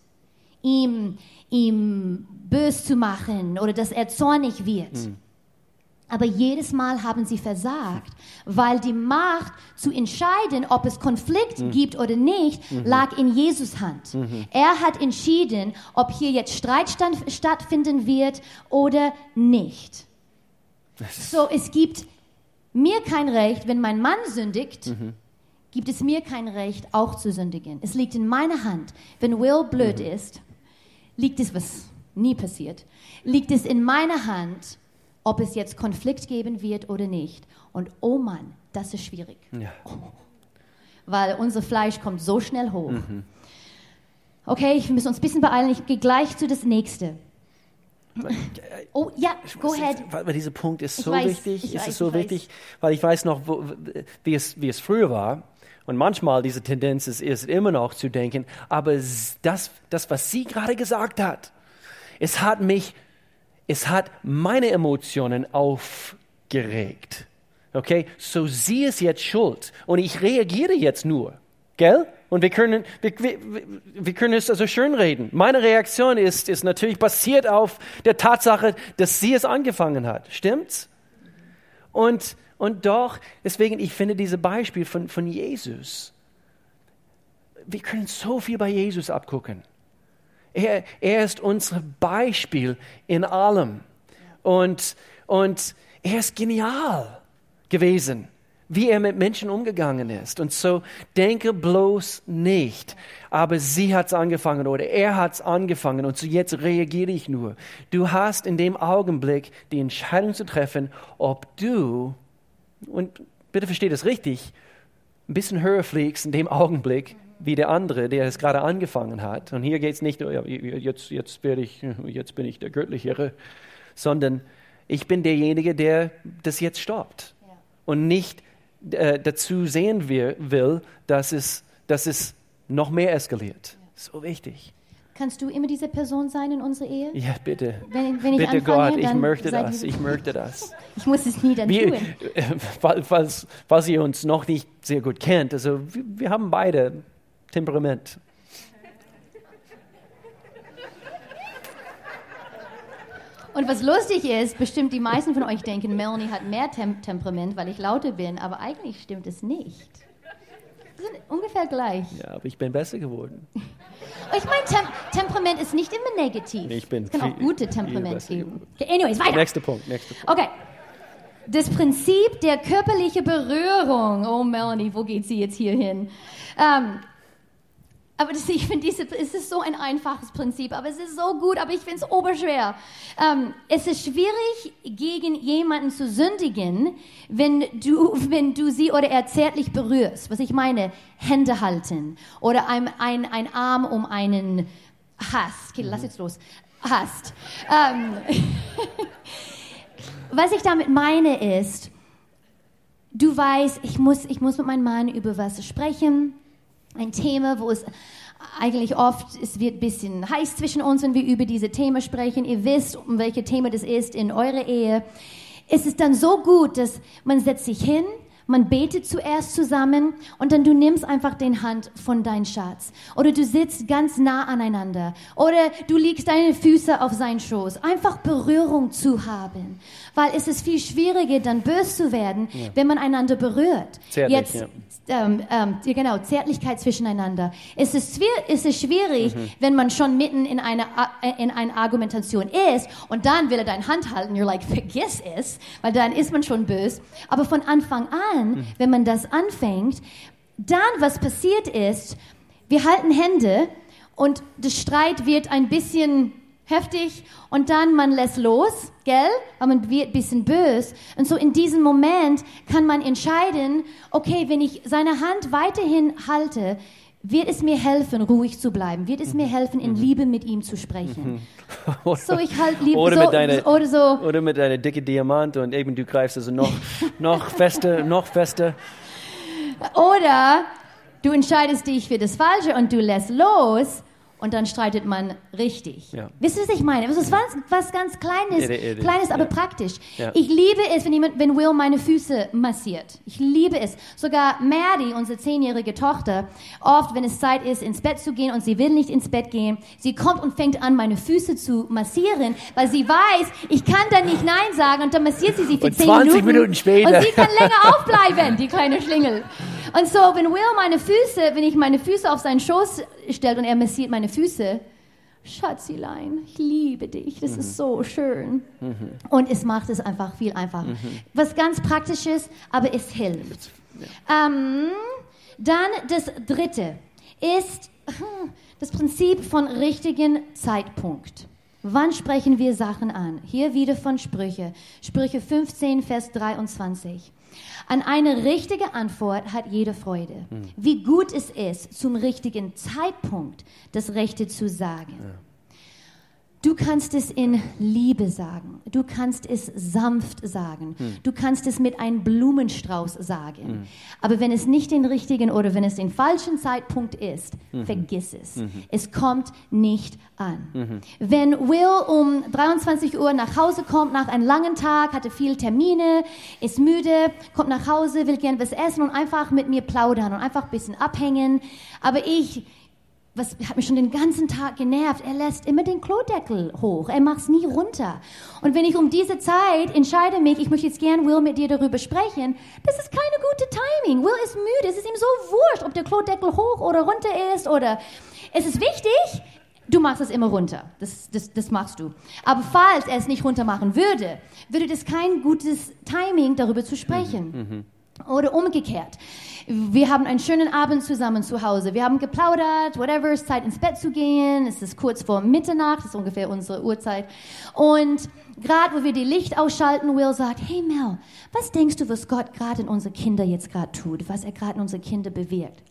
ihm, ihm bös zu machen oder dass er zornig wird. Mhm. Aber jedes Mal haben sie versagt, weil die Macht zu entscheiden, ob es Konflikt mhm. gibt oder nicht, mhm. lag in Jesus Hand. Mhm. Er hat entschieden, ob hier jetzt Streit stattfinden wird oder nicht. So, es gibt mir kein Recht, wenn mein Mann sündigt, mhm. gibt es mir kein Recht, auch zu sündigen. Es liegt in meiner Hand. Wenn Will blöd mhm. ist, liegt es, was nie passiert, liegt es in meiner Hand, ob es jetzt Konflikt geben wird oder nicht. Und oh Mann, das ist schwierig. Ja. Oh. Weil unser Fleisch kommt so schnell hoch. Mhm. Okay, wir müssen uns ein bisschen beeilen. Ich gehe gleich zu das nächste. Oh ja, go ahead.
Weil, dieser Punkt ist so
weiß,
wichtig.
ich
ist
weiß,
es so wichtig, weil ich weiß noch, wo, wie, es, wie es früher war. Und manchmal diese Tendenz ist, ist immer noch zu denken, aber das, das, was sie gerade gesagt hat, es hat mich, es hat meine Emotionen aufgeregt. Okay, so sie ist jetzt schuld und ich reagiere jetzt nur, gell? Und wir können, wir, wir, wir können es also schön reden. Meine Reaktion ist, ist natürlich basiert auf der Tatsache, dass sie es angefangen hat. Stimmt's? Und, und doch, deswegen, ich finde dieses Beispiel von, von Jesus, wir können so viel bei Jesus abgucken. Er, er ist unser Beispiel in allem. Und, und er ist genial gewesen, wie er mit Menschen umgegangen ist. Und so denke bloß nicht, aber sie hat es angefangen oder er hat es angefangen und so jetzt reagiere ich nur. Du hast in dem Augenblick die Entscheidung zu treffen, ob du, und bitte versteht es richtig, ein bisschen höher fliegst in dem Augenblick wie der andere, der es gerade angefangen hat. Und hier geht es nicht, jetzt, jetzt, werde ich, jetzt bin ich der Göttlichere, sondern ich bin derjenige, der das jetzt stoppt und nicht äh, dazu sehen wir, will, dass es, dass es noch mehr eskaliert. So wichtig.
Kannst du immer diese Person sein in unserer Ehe?
Ja, bitte.
Wenn, wenn
bitte
anfange,
Gott, ich möchte das, ich möchte das.
Ich muss es nie dann
Wir,
tun.
fall- falls, falls ihr uns noch nicht sehr gut kennt, also wir, wir haben beide Temperament.
Und was lustig ist, bestimmt die meisten von euch denken, Melanie hat mehr Tem Temperament, weil ich lauter bin, aber eigentlich stimmt es nicht. Wir sind ungefähr gleich.
Ja, aber ich bin besser geworden.
Ich meine, Tem Temperament ist nicht immer negativ.
Ich bin
es kann auch gute Temperament geben. Okay, anyways, weiter.
Nächster Punkt, nächster Punkt.
Okay. Das Prinzip der körperlichen Berührung. Oh, Melanie, wo geht sie jetzt hier hin? Ähm, aber das, ich finde, es ist so ein einfaches Prinzip, aber es ist so gut, aber ich finde es oberschwer. Ähm, es ist schwierig, gegen jemanden zu sündigen, wenn du, wenn du sie oder er zärtlich berührst. Was ich meine, Hände halten oder ein, ein, ein Arm um einen hast. Okay, lass jetzt los. Hast. Ähm, was ich damit meine ist, du weißt, ich muss, ich muss mit meinem Mann über was sprechen. Ein Thema, wo es eigentlich oft, es wird ein bisschen heiß zwischen uns, wenn wir über diese Themen sprechen. Ihr wisst, um welches Thema das ist in eurer Ehe. Es ist dann so gut, dass man setzt sich hin, man betet zuerst zusammen und dann du nimmst einfach den Hand von deinem Schatz. Oder du sitzt ganz nah aneinander. Oder du legst deine Füße auf seinen Schoß. Einfach Berührung zu haben. Weil es ist viel schwieriger, dann böse zu werden, wenn man einander berührt.
Zärtlich,
Jetzt,
ja.
ähm, ähm, ja, genau, Zärtlichkeit zwischeneinander. Es ist, es ist schwierig, wenn man schon mitten in einer A- in einer Argumentation ist und dann will er deine Hand halten. You're like, vergiss es, weil dann ist man schon böse. Aber von Anfang an, wenn man das anfängt, dann was passiert ist, wir halten Hände und der Streit wird ein bisschen heftig und dann man lässt los, gell? Aber man wird ein bisschen böse. Und so in diesem Moment kann man entscheiden, okay, wenn ich seine Hand weiterhin halte, wird es mir helfen, ruhig zu bleiben? Wird es mir helfen, in Liebe mit ihm zu sprechen? So, ich halt lieb-
oder,
so-
mit deine,
oder so.
oder mit deiner dicke Diamant und eben du greifst also noch, noch fester, noch fester.
Oder du entscheidest dich für das Falsche und du lässt los und dann streitet man richtig.
Ja.
Wisst ihr, was ich meine? Das ist was, was ganz Kleines,
It- it- it-
Kleines, aber praktisch. Ich liebe es, wenn, jemand, wenn Will meine Füße massiert. Ich liebe es. Sogar Maddie, unsere zehnjährige Tochter, oft, wenn es Zeit ist, ins Bett zu gehen und sie will nicht ins Bett gehen, sie kommt und fängt an, meine Füße zu massieren, weil sie weiß, ich kann dann nicht Nein sagen und dann massiert sie sie für
Und
zehn
20
Minuten.
Minuten später.
Und sie kann länger aufbleiben, die kleine Schlingel. Und so, wenn Will meine Füße, wenn ich meine Füße auf seinen Schoß stellt und er massiert meine Füße, Schatzilein, ich liebe dich, das ist so schön. Und es macht es einfach viel einfacher. Was ganz Praktisches, aber es hilft. Ähm, dann das Dritte ist hm, das Prinzip von richtigen Zeitpunkt. Wann sprechen wir Sachen an? Hier wieder von Sprüche. Sprüche 15, Vers 23. An eine richtige Antwort hat jede Freude. Wie gut es ist, zum richtigen Zeitpunkt das Rechte zu sagen. Du kannst es in Liebe sagen. Du kannst es sanft sagen. Hm. Du kannst es mit einem Blumenstrauß sagen. Hm. Aber wenn es nicht den richtigen oder wenn es den falschen Zeitpunkt ist, mhm. vergiss es. Mhm. Es kommt nicht an. Mhm. Wenn Will um 23 Uhr nach Hause kommt, nach einem langen Tag, hatte viele Termine, ist müde, kommt nach Hause, will gern was essen und einfach mit mir plaudern und einfach ein bisschen abhängen. Aber ich was hat mich schon den ganzen Tag genervt. Er lässt immer den Klodeckel hoch. Er macht es nie runter. Und wenn ich um diese Zeit entscheide mich, ich möchte jetzt gern Will mit dir darüber sprechen, das ist keine gute Timing. Will ist müde. Es ist ihm so wurscht, ob der Klodeckel hoch oder runter ist oder es ist wichtig. Du machst es immer runter. Das, das, das machst du. Aber falls er es nicht runter machen würde, würde das kein gutes Timing, darüber zu sprechen. Mhm. mhm. Oder umgekehrt. Wir haben einen schönen Abend zusammen zu Hause. Wir haben geplaudert, whatever, es ist Zeit ins Bett zu gehen. Es ist kurz vor Mitternacht, das ist ungefähr unsere Uhrzeit. Und gerade wo wir die Licht ausschalten, Will sagt, hey Mel, was denkst du, was Gott gerade in unsere Kinder jetzt gerade tut, was er gerade in unsere Kinder bewirkt?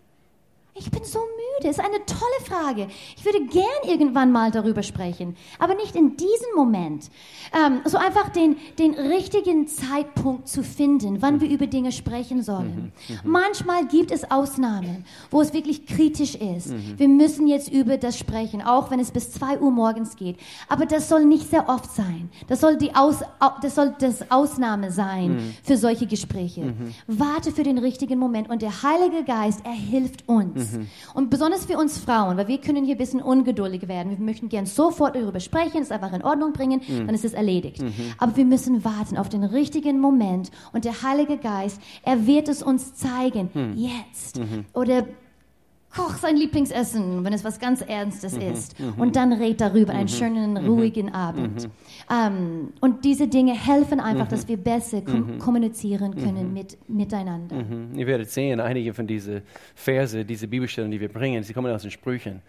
Ich bin so müde. Ist eine tolle Frage. Ich würde gern irgendwann mal darüber sprechen, aber nicht in diesem Moment. Ähm, so einfach den, den richtigen Zeitpunkt zu finden, wann wir über Dinge sprechen sollen. Mhm, mhm. Manchmal gibt es Ausnahmen, wo es wirklich kritisch ist. Mhm. Wir müssen jetzt über das sprechen, auch wenn es bis zwei Uhr morgens geht. Aber das soll nicht sehr oft sein. Das soll die Aus, das soll das Ausnahme sein mhm. für solche Gespräche. Mhm. Warte für den richtigen Moment und der Heilige Geist, er hilft uns. Mhm. Und besonders für uns Frauen, weil wir können hier ein bisschen ungeduldig werden. Wir möchten gern sofort darüber sprechen, es einfach in Ordnung bringen, mhm. dann ist es erledigt. Mhm. Aber wir müssen warten auf den richtigen Moment und der Heilige Geist, er wird es uns zeigen, mhm. jetzt. Mhm. Oder koch sein Lieblingsessen, wenn es was ganz Ernstes mhm, ist. Mhm. Und dann red darüber, einen mhm. schönen, mhm. ruhigen Abend. Mhm. Ähm, und diese Dinge helfen einfach, dass wir besser kom kommunizieren können mit, miteinander.
Ihr werdet sehen, einige von diesen Verse, diese Bibelstellen, die wir bringen, sie kommen aus den Sprüchen.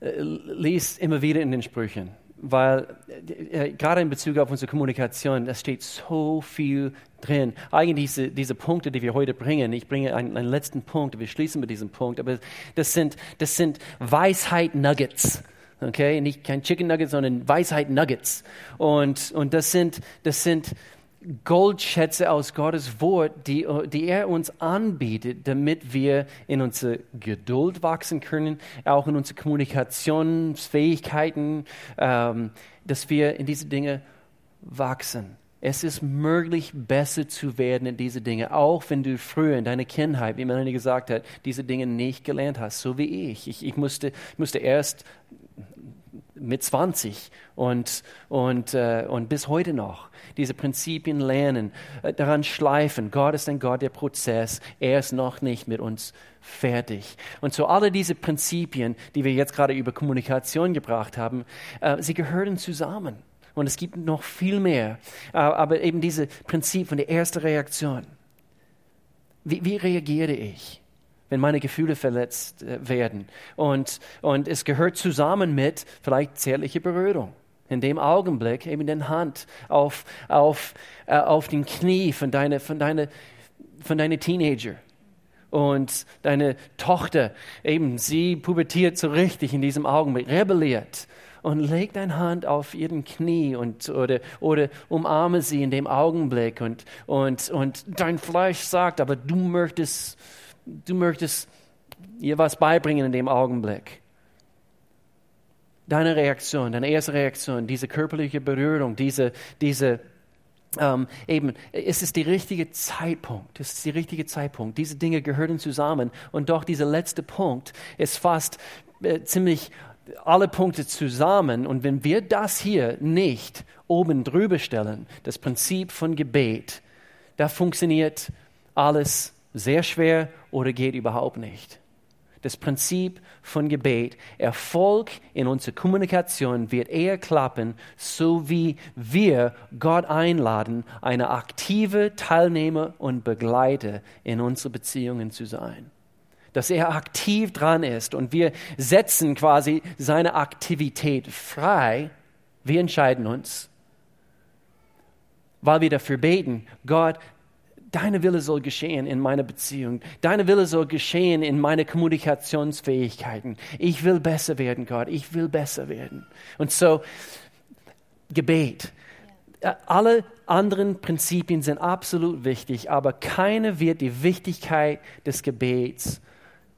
Äh, lies immer wieder in den Sprüchen weil äh, äh, gerade in Bezug auf unsere Kommunikation, da steht so viel drin. Eigentlich diese, diese Punkte, die wir heute bringen, ich bringe einen, einen letzten Punkt, wir schließen mit diesem Punkt, aber das sind, das sind Weisheit-Nuggets. Okay, nicht kein Chicken Nuggets, sondern Weisheit Nuggets. Und, und das sind, das sind Goldschätze aus Gottes Wort, die, die er uns anbietet, damit wir in unsere Geduld wachsen können, auch in unsere Kommunikationsfähigkeiten, ähm, dass wir in diese Dinge wachsen. Es ist möglich, besser zu werden in diese Dinge, auch wenn du früher in deiner Kindheit, wie Melanie gesagt hat, diese Dinge nicht gelernt hast, so wie ich. Ich, ich musste, musste erst mit 20 und, und, äh, und bis heute noch diese Prinzipien lernen, äh, daran schleifen. Gott ist ein Gott der Prozess. Er ist noch nicht mit uns fertig. Und so alle diese Prinzipien, die wir jetzt gerade über Kommunikation gebracht haben, äh, sie gehören zusammen. Und es gibt noch viel mehr. Äh, aber eben diese Prinzip von der ersten Reaktion. Wie, wie reagiere ich? Wenn meine Gefühle verletzt äh, werden. Und, und es gehört zusammen mit vielleicht zärtliche Berührung. In dem Augenblick eben den Hand auf, auf, äh, auf den Knie von deiner von deine, von deine Teenager. Und deine Tochter, eben, sie pubertiert so richtig in diesem Augenblick, rebelliert und leg deine Hand auf ihren Knie und, oder, oder umarme sie in dem Augenblick und, und, und dein Fleisch sagt, aber du möchtest du möchtest ihr was beibringen in dem Augenblick. Deine Reaktion, deine erste Reaktion, diese körperliche Berührung, diese, diese ähm, eben, es der richtige Zeitpunkt. Es ist der richtige Zeitpunkt. Diese Dinge gehören zusammen. Und doch dieser letzte Punkt ist fast äh, ziemlich alle Punkte zusammen. Und wenn wir das hier nicht oben drüber stellen, das Prinzip von Gebet, da funktioniert alles sehr schwer oder geht überhaupt nicht. Das Prinzip von Gebet, Erfolg in unserer Kommunikation wird eher klappen, so wie wir Gott einladen, eine aktive Teilnehmer und Begleiter in unsere Beziehungen zu sein. Dass er aktiv dran ist und wir setzen quasi seine Aktivität frei. Wir entscheiden uns, weil wir dafür beten, Gott, Deine Wille soll geschehen in meiner Beziehung. Deine Wille soll geschehen in meine Kommunikationsfähigkeiten. Ich will besser werden, Gott. Ich will besser werden. Und so, Gebet. Äh, alle anderen Prinzipien sind absolut wichtig, aber keine wird die Wichtigkeit des Gebets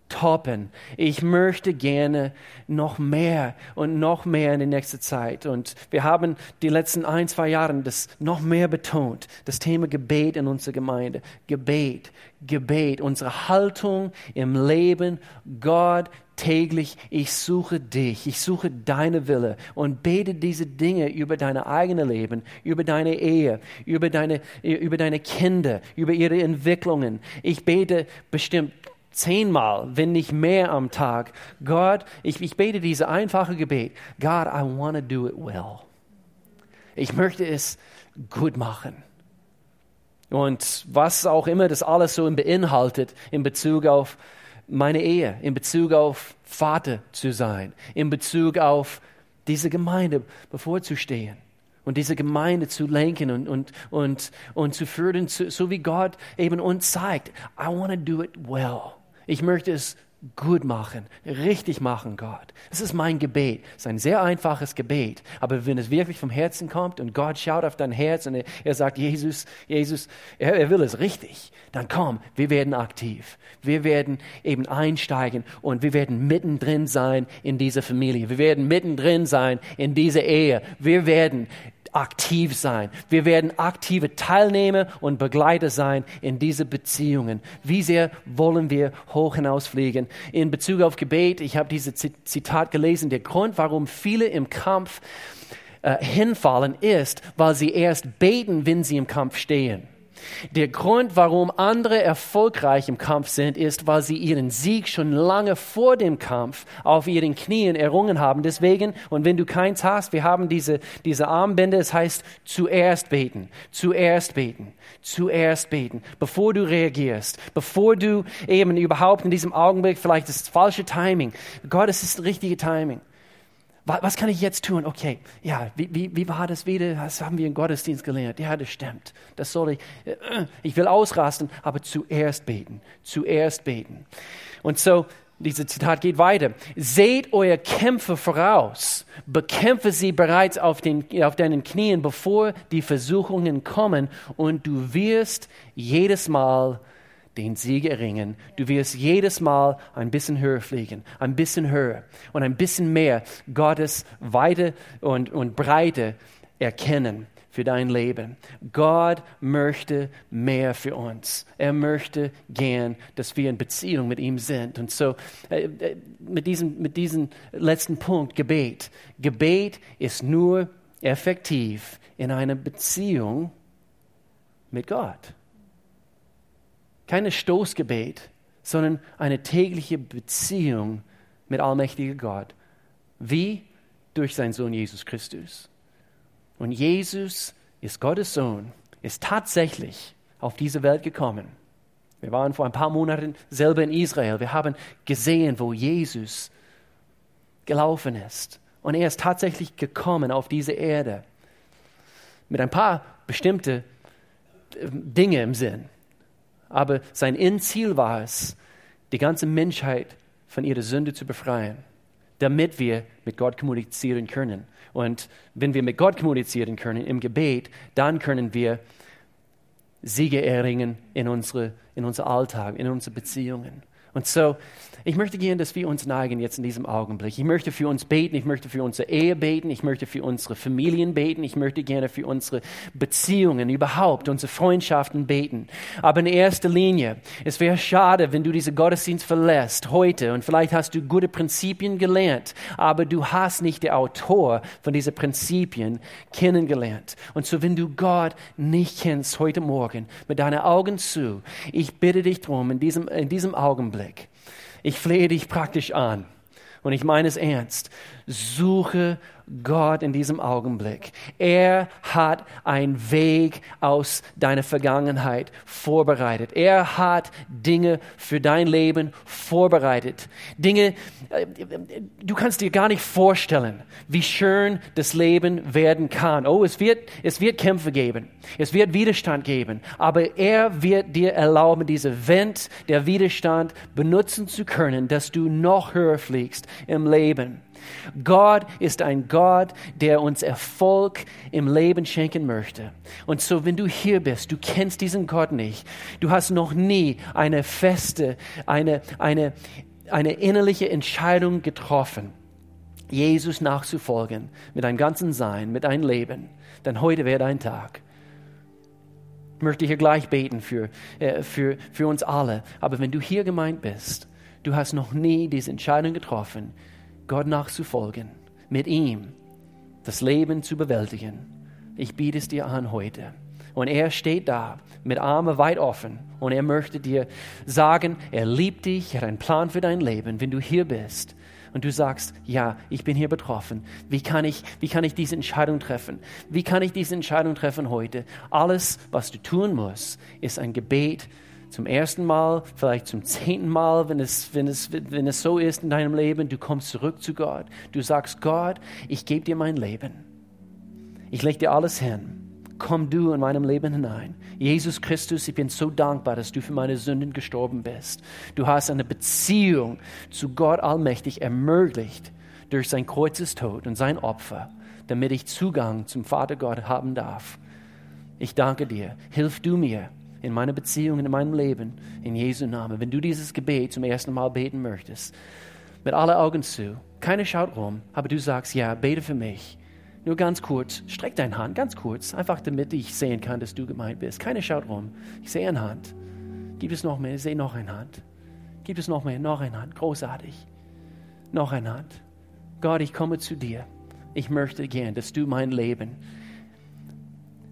toppen. Ich möchte gerne noch mehr und noch mehr in der nächsten Zeit. Und wir haben die letzten ein, zwei Jahre das noch mehr betont, das Thema Gebet in unserer Gemeinde. Gebet, Gebet, unsere Haltung im Leben. Gott, täglich, ich suche dich, ich suche deine Wille und bete diese Dinge über dein eigenes Leben, über deine Ehe, über deine, über deine Kinder, über ihre Entwicklungen. Ich bete bestimmt zehnmal, wenn nicht mehr am Tag. Gott, ich, ich bete diese einfache Gebet. God, I want to do it well. Ich möchte es gut machen. Und was auch immer das alles so beinhaltet in Bezug auf meine Ehe, in Bezug auf Vater zu sein, in Bezug auf diese Gemeinde bevorzustehen und diese Gemeinde zu lenken und, und, und, und zu führen, so wie Gott eben uns zeigt. I want to do it well. Ich möchte es gut machen, richtig machen, Gott. Das ist mein Gebet. Es ist ein sehr einfaches Gebet. Aber wenn es wirklich vom Herzen kommt und Gott schaut auf dein Herz und er, er sagt, Jesus, Jesus, er, er, will es richtig, dann komm, wir werden aktiv. Wir werden eben einsteigen und wir werden mittendrin sein in dieser Familie. Wir werden mittendrin sein in dieser Ehe. Wir werden aktiv sein. Wir werden aktive Teilnehmer und Begleiter sein in diese Beziehungen. Wie sehr wollen wir hoch hinausfliegen? In Bezug auf Gebet, ich habe dieses Zitat gelesen, der Grund, warum viele im Kampf äh, hinfallen, ist, weil sie erst beten, wenn sie im Kampf stehen. Der Grund, warum andere erfolgreich im Kampf sind, ist, weil sie ihren Sieg schon lange vor dem Kampf auf ihren Knien errungen haben. Deswegen, und wenn du keins hast, wir haben diese, diese Armbänder, es heißt zuerst beten, zuerst beten, zuerst beten, bevor du reagierst, bevor du eben überhaupt in diesem Augenblick, vielleicht das falsche Timing, Gott, es ist das richtige Timing was kann ich jetzt tun? Okay, ja, wie, wie, wie war das wieder? Das haben wir im Gottesdienst gelernt. Ja, das stimmt. Das soll ich. Äh, ich will ausrasten, aber zuerst beten. Zuerst beten. Und so, dieses Zitat geht weiter. Seht eure Kämpfe voraus. Bekämpfe sie bereits auf, den, auf deinen Knien, bevor die Versuchungen kommen. Und du wirst jedes Mal den Sieg erringen. Du wirst jedes Mal ein bisschen höher fliegen, ein bisschen höher und ein bisschen mehr Gottes Weite und, und Breite erkennen für dein Leben. Gott möchte mehr für uns. Er möchte gern, dass wir in Beziehung mit ihm sind. Und so äh, äh mit, diesem, mit diesem letzten Punkt, Gebet. Gebet ist nur effektiv in einer Beziehung mit Gott. Keine Stoßgebet, sondern eine tägliche Beziehung mit allmächtiger Gott. Wie? Durch seinen Sohn Jesus Christus. Und Jesus ist Gottes Sohn, ist tatsächlich auf diese Welt gekommen. Wir waren vor ein paar Monaten selber in Israel. Wir haben gesehen, wo Jesus gelaufen ist. Und er ist tatsächlich gekommen auf diese Erde mit ein paar bestimmte äh, Dinge im Sinn. Aber sein Endziel war es, die ganze Menschheit von ihrer Sünde zu befreien, damit wir mit Gott kommunizieren können. Und wenn wir mit Gott kommunizieren können im Gebet, dann können wir Siege erringen in unsere, in unser Alltag, in unsere Beziehungen. Und so, ich möchte gerne, dass wir uns neigen jetzt in diesem Augenblick. Ich möchte für uns beten, ich möchte für unsere Ehe beten, ich möchte für unsere Familien beten, ich möchte gerne für unsere Beziehungen überhaupt, unsere Freundschaften beten. Aber in erster Linie, es wäre schade, wenn du diese Gottesdienst verlässt heute und vielleicht hast du gute Prinzipien gelernt, aber du hast nicht den Autor von diesen Prinzipien kennengelernt. Und so, wenn du Gott nicht kennst heute Morgen, mit deinen Augen zu, ich bitte dich darum, in diesem, in diesem Augenblick, Augenblick. Ich flehe dich praktisch an und ich meine es ernst. Suche Gott in diesem Augenblick. Er hat einen Weg aus deiner Vergangenheit vorbereitet. Er hat Dinge für dein Leben vorbereitet. Dinge, äh, du kannst dir gar nicht vorstellen, wie schön das Leben werden kann. Oh, es wird, es wird Kämpfe geben. Es wird Widerstand geben. Aber er wird dir erlauben, diese Wind der Widerstand benutzen zu können, dass du noch höher fliegst im Leben. Gott ist ein Gott, der uns Erfolg im Leben schenken möchte. Und so, wenn du hier bist, du kennst diesen Gott nicht, du hast noch nie eine feste, eine, eine, eine innerliche Entscheidung getroffen, Jesus nachzufolgen, mit deinem ganzen Sein, mit deinem Leben, dann heute wäre dein Tag. Ich möchte hier gleich beten für, äh, für, für uns alle. Aber wenn du hier gemeint bist, du hast noch nie diese Entscheidung getroffen, Gott nachzufolgen, mit ihm das Leben zu bewältigen. Ich biete es dir an heute. Und er steht da mit Armen weit offen und er möchte dir sagen, er liebt dich, er hat einen Plan für dein Leben, wenn du hier bist und du sagst, ja, ich bin hier betroffen. Wie kann ich, wie kann ich diese Entscheidung treffen? Wie kann ich diese Entscheidung treffen heute? Alles, was du tun musst, ist ein Gebet zum ersten Mal, vielleicht zum zehnten Mal, wenn es, wenn, es, wenn es so ist in deinem Leben, du kommst zurück zu Gott. Du sagst, Gott, ich gebe dir mein Leben. Ich lege dir alles hin. Komm du in meinem Leben hinein. Jesus Christus, ich bin so dankbar, dass du für meine Sünden gestorben bist. Du hast eine Beziehung zu Gott allmächtig ermöglicht durch sein Kreuzestod und sein Opfer, damit ich Zugang zum Vater Gott haben darf. Ich danke dir. Hilf du mir, in meiner Beziehung, in meinem Leben, in Jesu Namen. Wenn du dieses Gebet zum ersten Mal beten möchtest, mit aller Augen zu, keiner schaut rum, aber du sagst, ja, bete für mich. Nur ganz kurz, streck deine Hand, ganz kurz, einfach damit ich sehen kann, dass du gemeint bist. Keiner schaut rum. Ich sehe eine Hand. Gibt es noch mehr? Ich sehe noch eine Hand. Gibt es noch mehr? Noch eine Hand. Großartig. Noch eine Hand. Gott, ich komme zu dir. Ich möchte gern, dass du mein Leben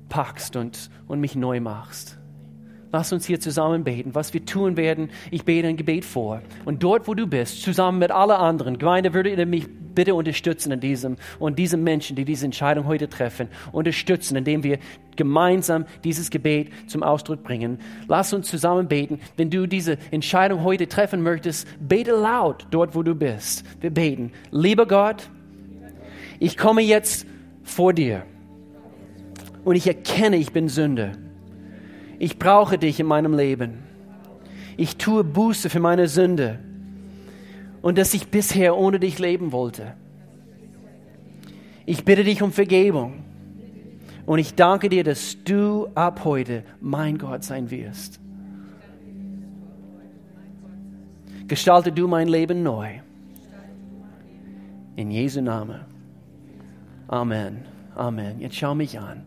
packst und, und mich neu machst. Lass uns hier zusammen beten. Was wir tun werden, ich bete ein Gebet vor. Und dort, wo du bist, zusammen mit allen anderen, Gemeinde, würde ihr mich bitte unterstützen in diesem und diese Menschen, die diese Entscheidung heute treffen, unterstützen, indem wir gemeinsam dieses Gebet zum Ausdruck bringen. Lass uns zusammen beten. Wenn du diese Entscheidung heute treffen möchtest, bete laut dort, wo du bist. Wir beten. Lieber Gott, ich komme jetzt vor dir und ich erkenne, ich bin Sünder ich brauche dich in meinem Leben. Ich tue Buße für meine Sünde und dass ich bisher ohne dich leben wollte. Ich bitte dich um Vergebung und ich danke dir, dass du ab heute mein Gott sein wirst. Gestalte du mein Leben neu. In Jesu Namen. Amen. Amen. Jetzt schau mich an.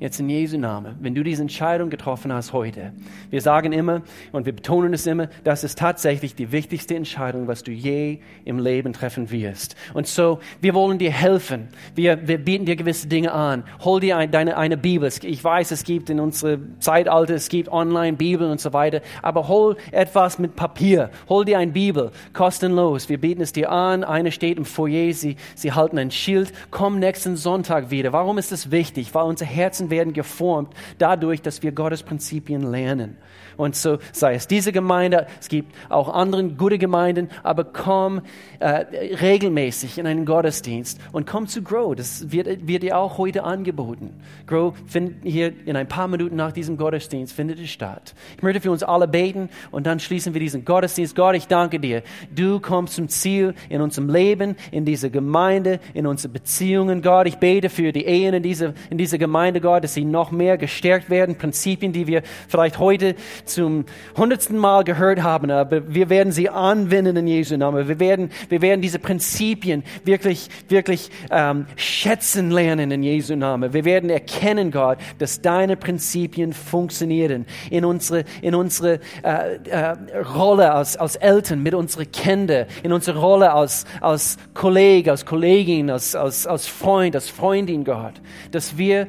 Jetzt in Jesu Namen, wenn du diese Entscheidung getroffen hast heute, wir sagen immer und wir betonen es immer, das ist tatsächlich die wichtigste Entscheidung, was du je im Leben treffen wirst. Und so, wir wollen dir helfen. Wir, wir bieten dir gewisse Dinge an. Hol dir ein, deine, eine Bibel. Ich weiß, es gibt in unserem Zeitalter, es gibt Online-Bibeln und so weiter, aber hol etwas mit Papier. Hol dir eine Bibel, kostenlos. Wir bieten es dir an. Eine steht im Foyer, sie, sie halten ein Schild. Komm nächsten Sonntag wieder. Warum ist das wichtig? Weil unser Herzen werden geformt dadurch, dass wir Gottes Prinzipien lernen. Und so sei es diese Gemeinde, es gibt auch andere gute Gemeinden, aber komm äh, regelmäßig in einen Gottesdienst und komm zu Grow. Das wird, wird dir auch heute angeboten. Grow findet hier in ein paar Minuten nach diesem Gottesdienst findet es statt. Ich möchte für uns alle beten und dann schließen wir diesen Gottesdienst. Gott, ich danke dir. Du kommst zum Ziel in unserem Leben, in dieser Gemeinde, in unseren Beziehungen. Gott, ich bete für die Ehen in dieser, in dieser Gemeinde, Gott, dass sie noch mehr gestärkt werden. Prinzipien, die wir vielleicht heute zum hundertsten Mal gehört haben, aber wir werden sie anwenden in Jesu Namen. Wir werden, wir werden diese Prinzipien wirklich, wirklich ähm, schätzen lernen in Jesu Namen. Wir werden erkennen, Gott, dass deine Prinzipien funktionieren in unsere, in unsere äh, äh, Rolle als, als Eltern mit unseren Kindern, in unsere Rolle als, als Kollege, als Kollegin, als, als, als Freund, als Freundin, Gott, dass wir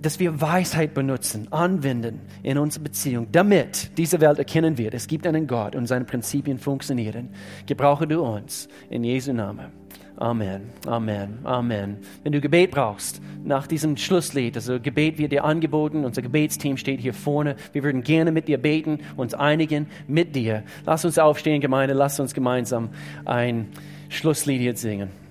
dass wir Weisheit benutzen, anwenden in unserer Beziehung, damit diese Welt erkennen wird, es gibt einen Gott und seine Prinzipien funktionieren. Gebrauche du uns in Jesu Namen. Amen, Amen, Amen. Wenn du Gebet brauchst, nach diesem Schlusslied, also Gebet wird dir angeboten, unser Gebetsteam steht hier vorne. Wir würden gerne mit dir beten, uns einigen mit dir. Lass uns aufstehen, Gemeinde, lass uns gemeinsam ein Schlusslied jetzt singen.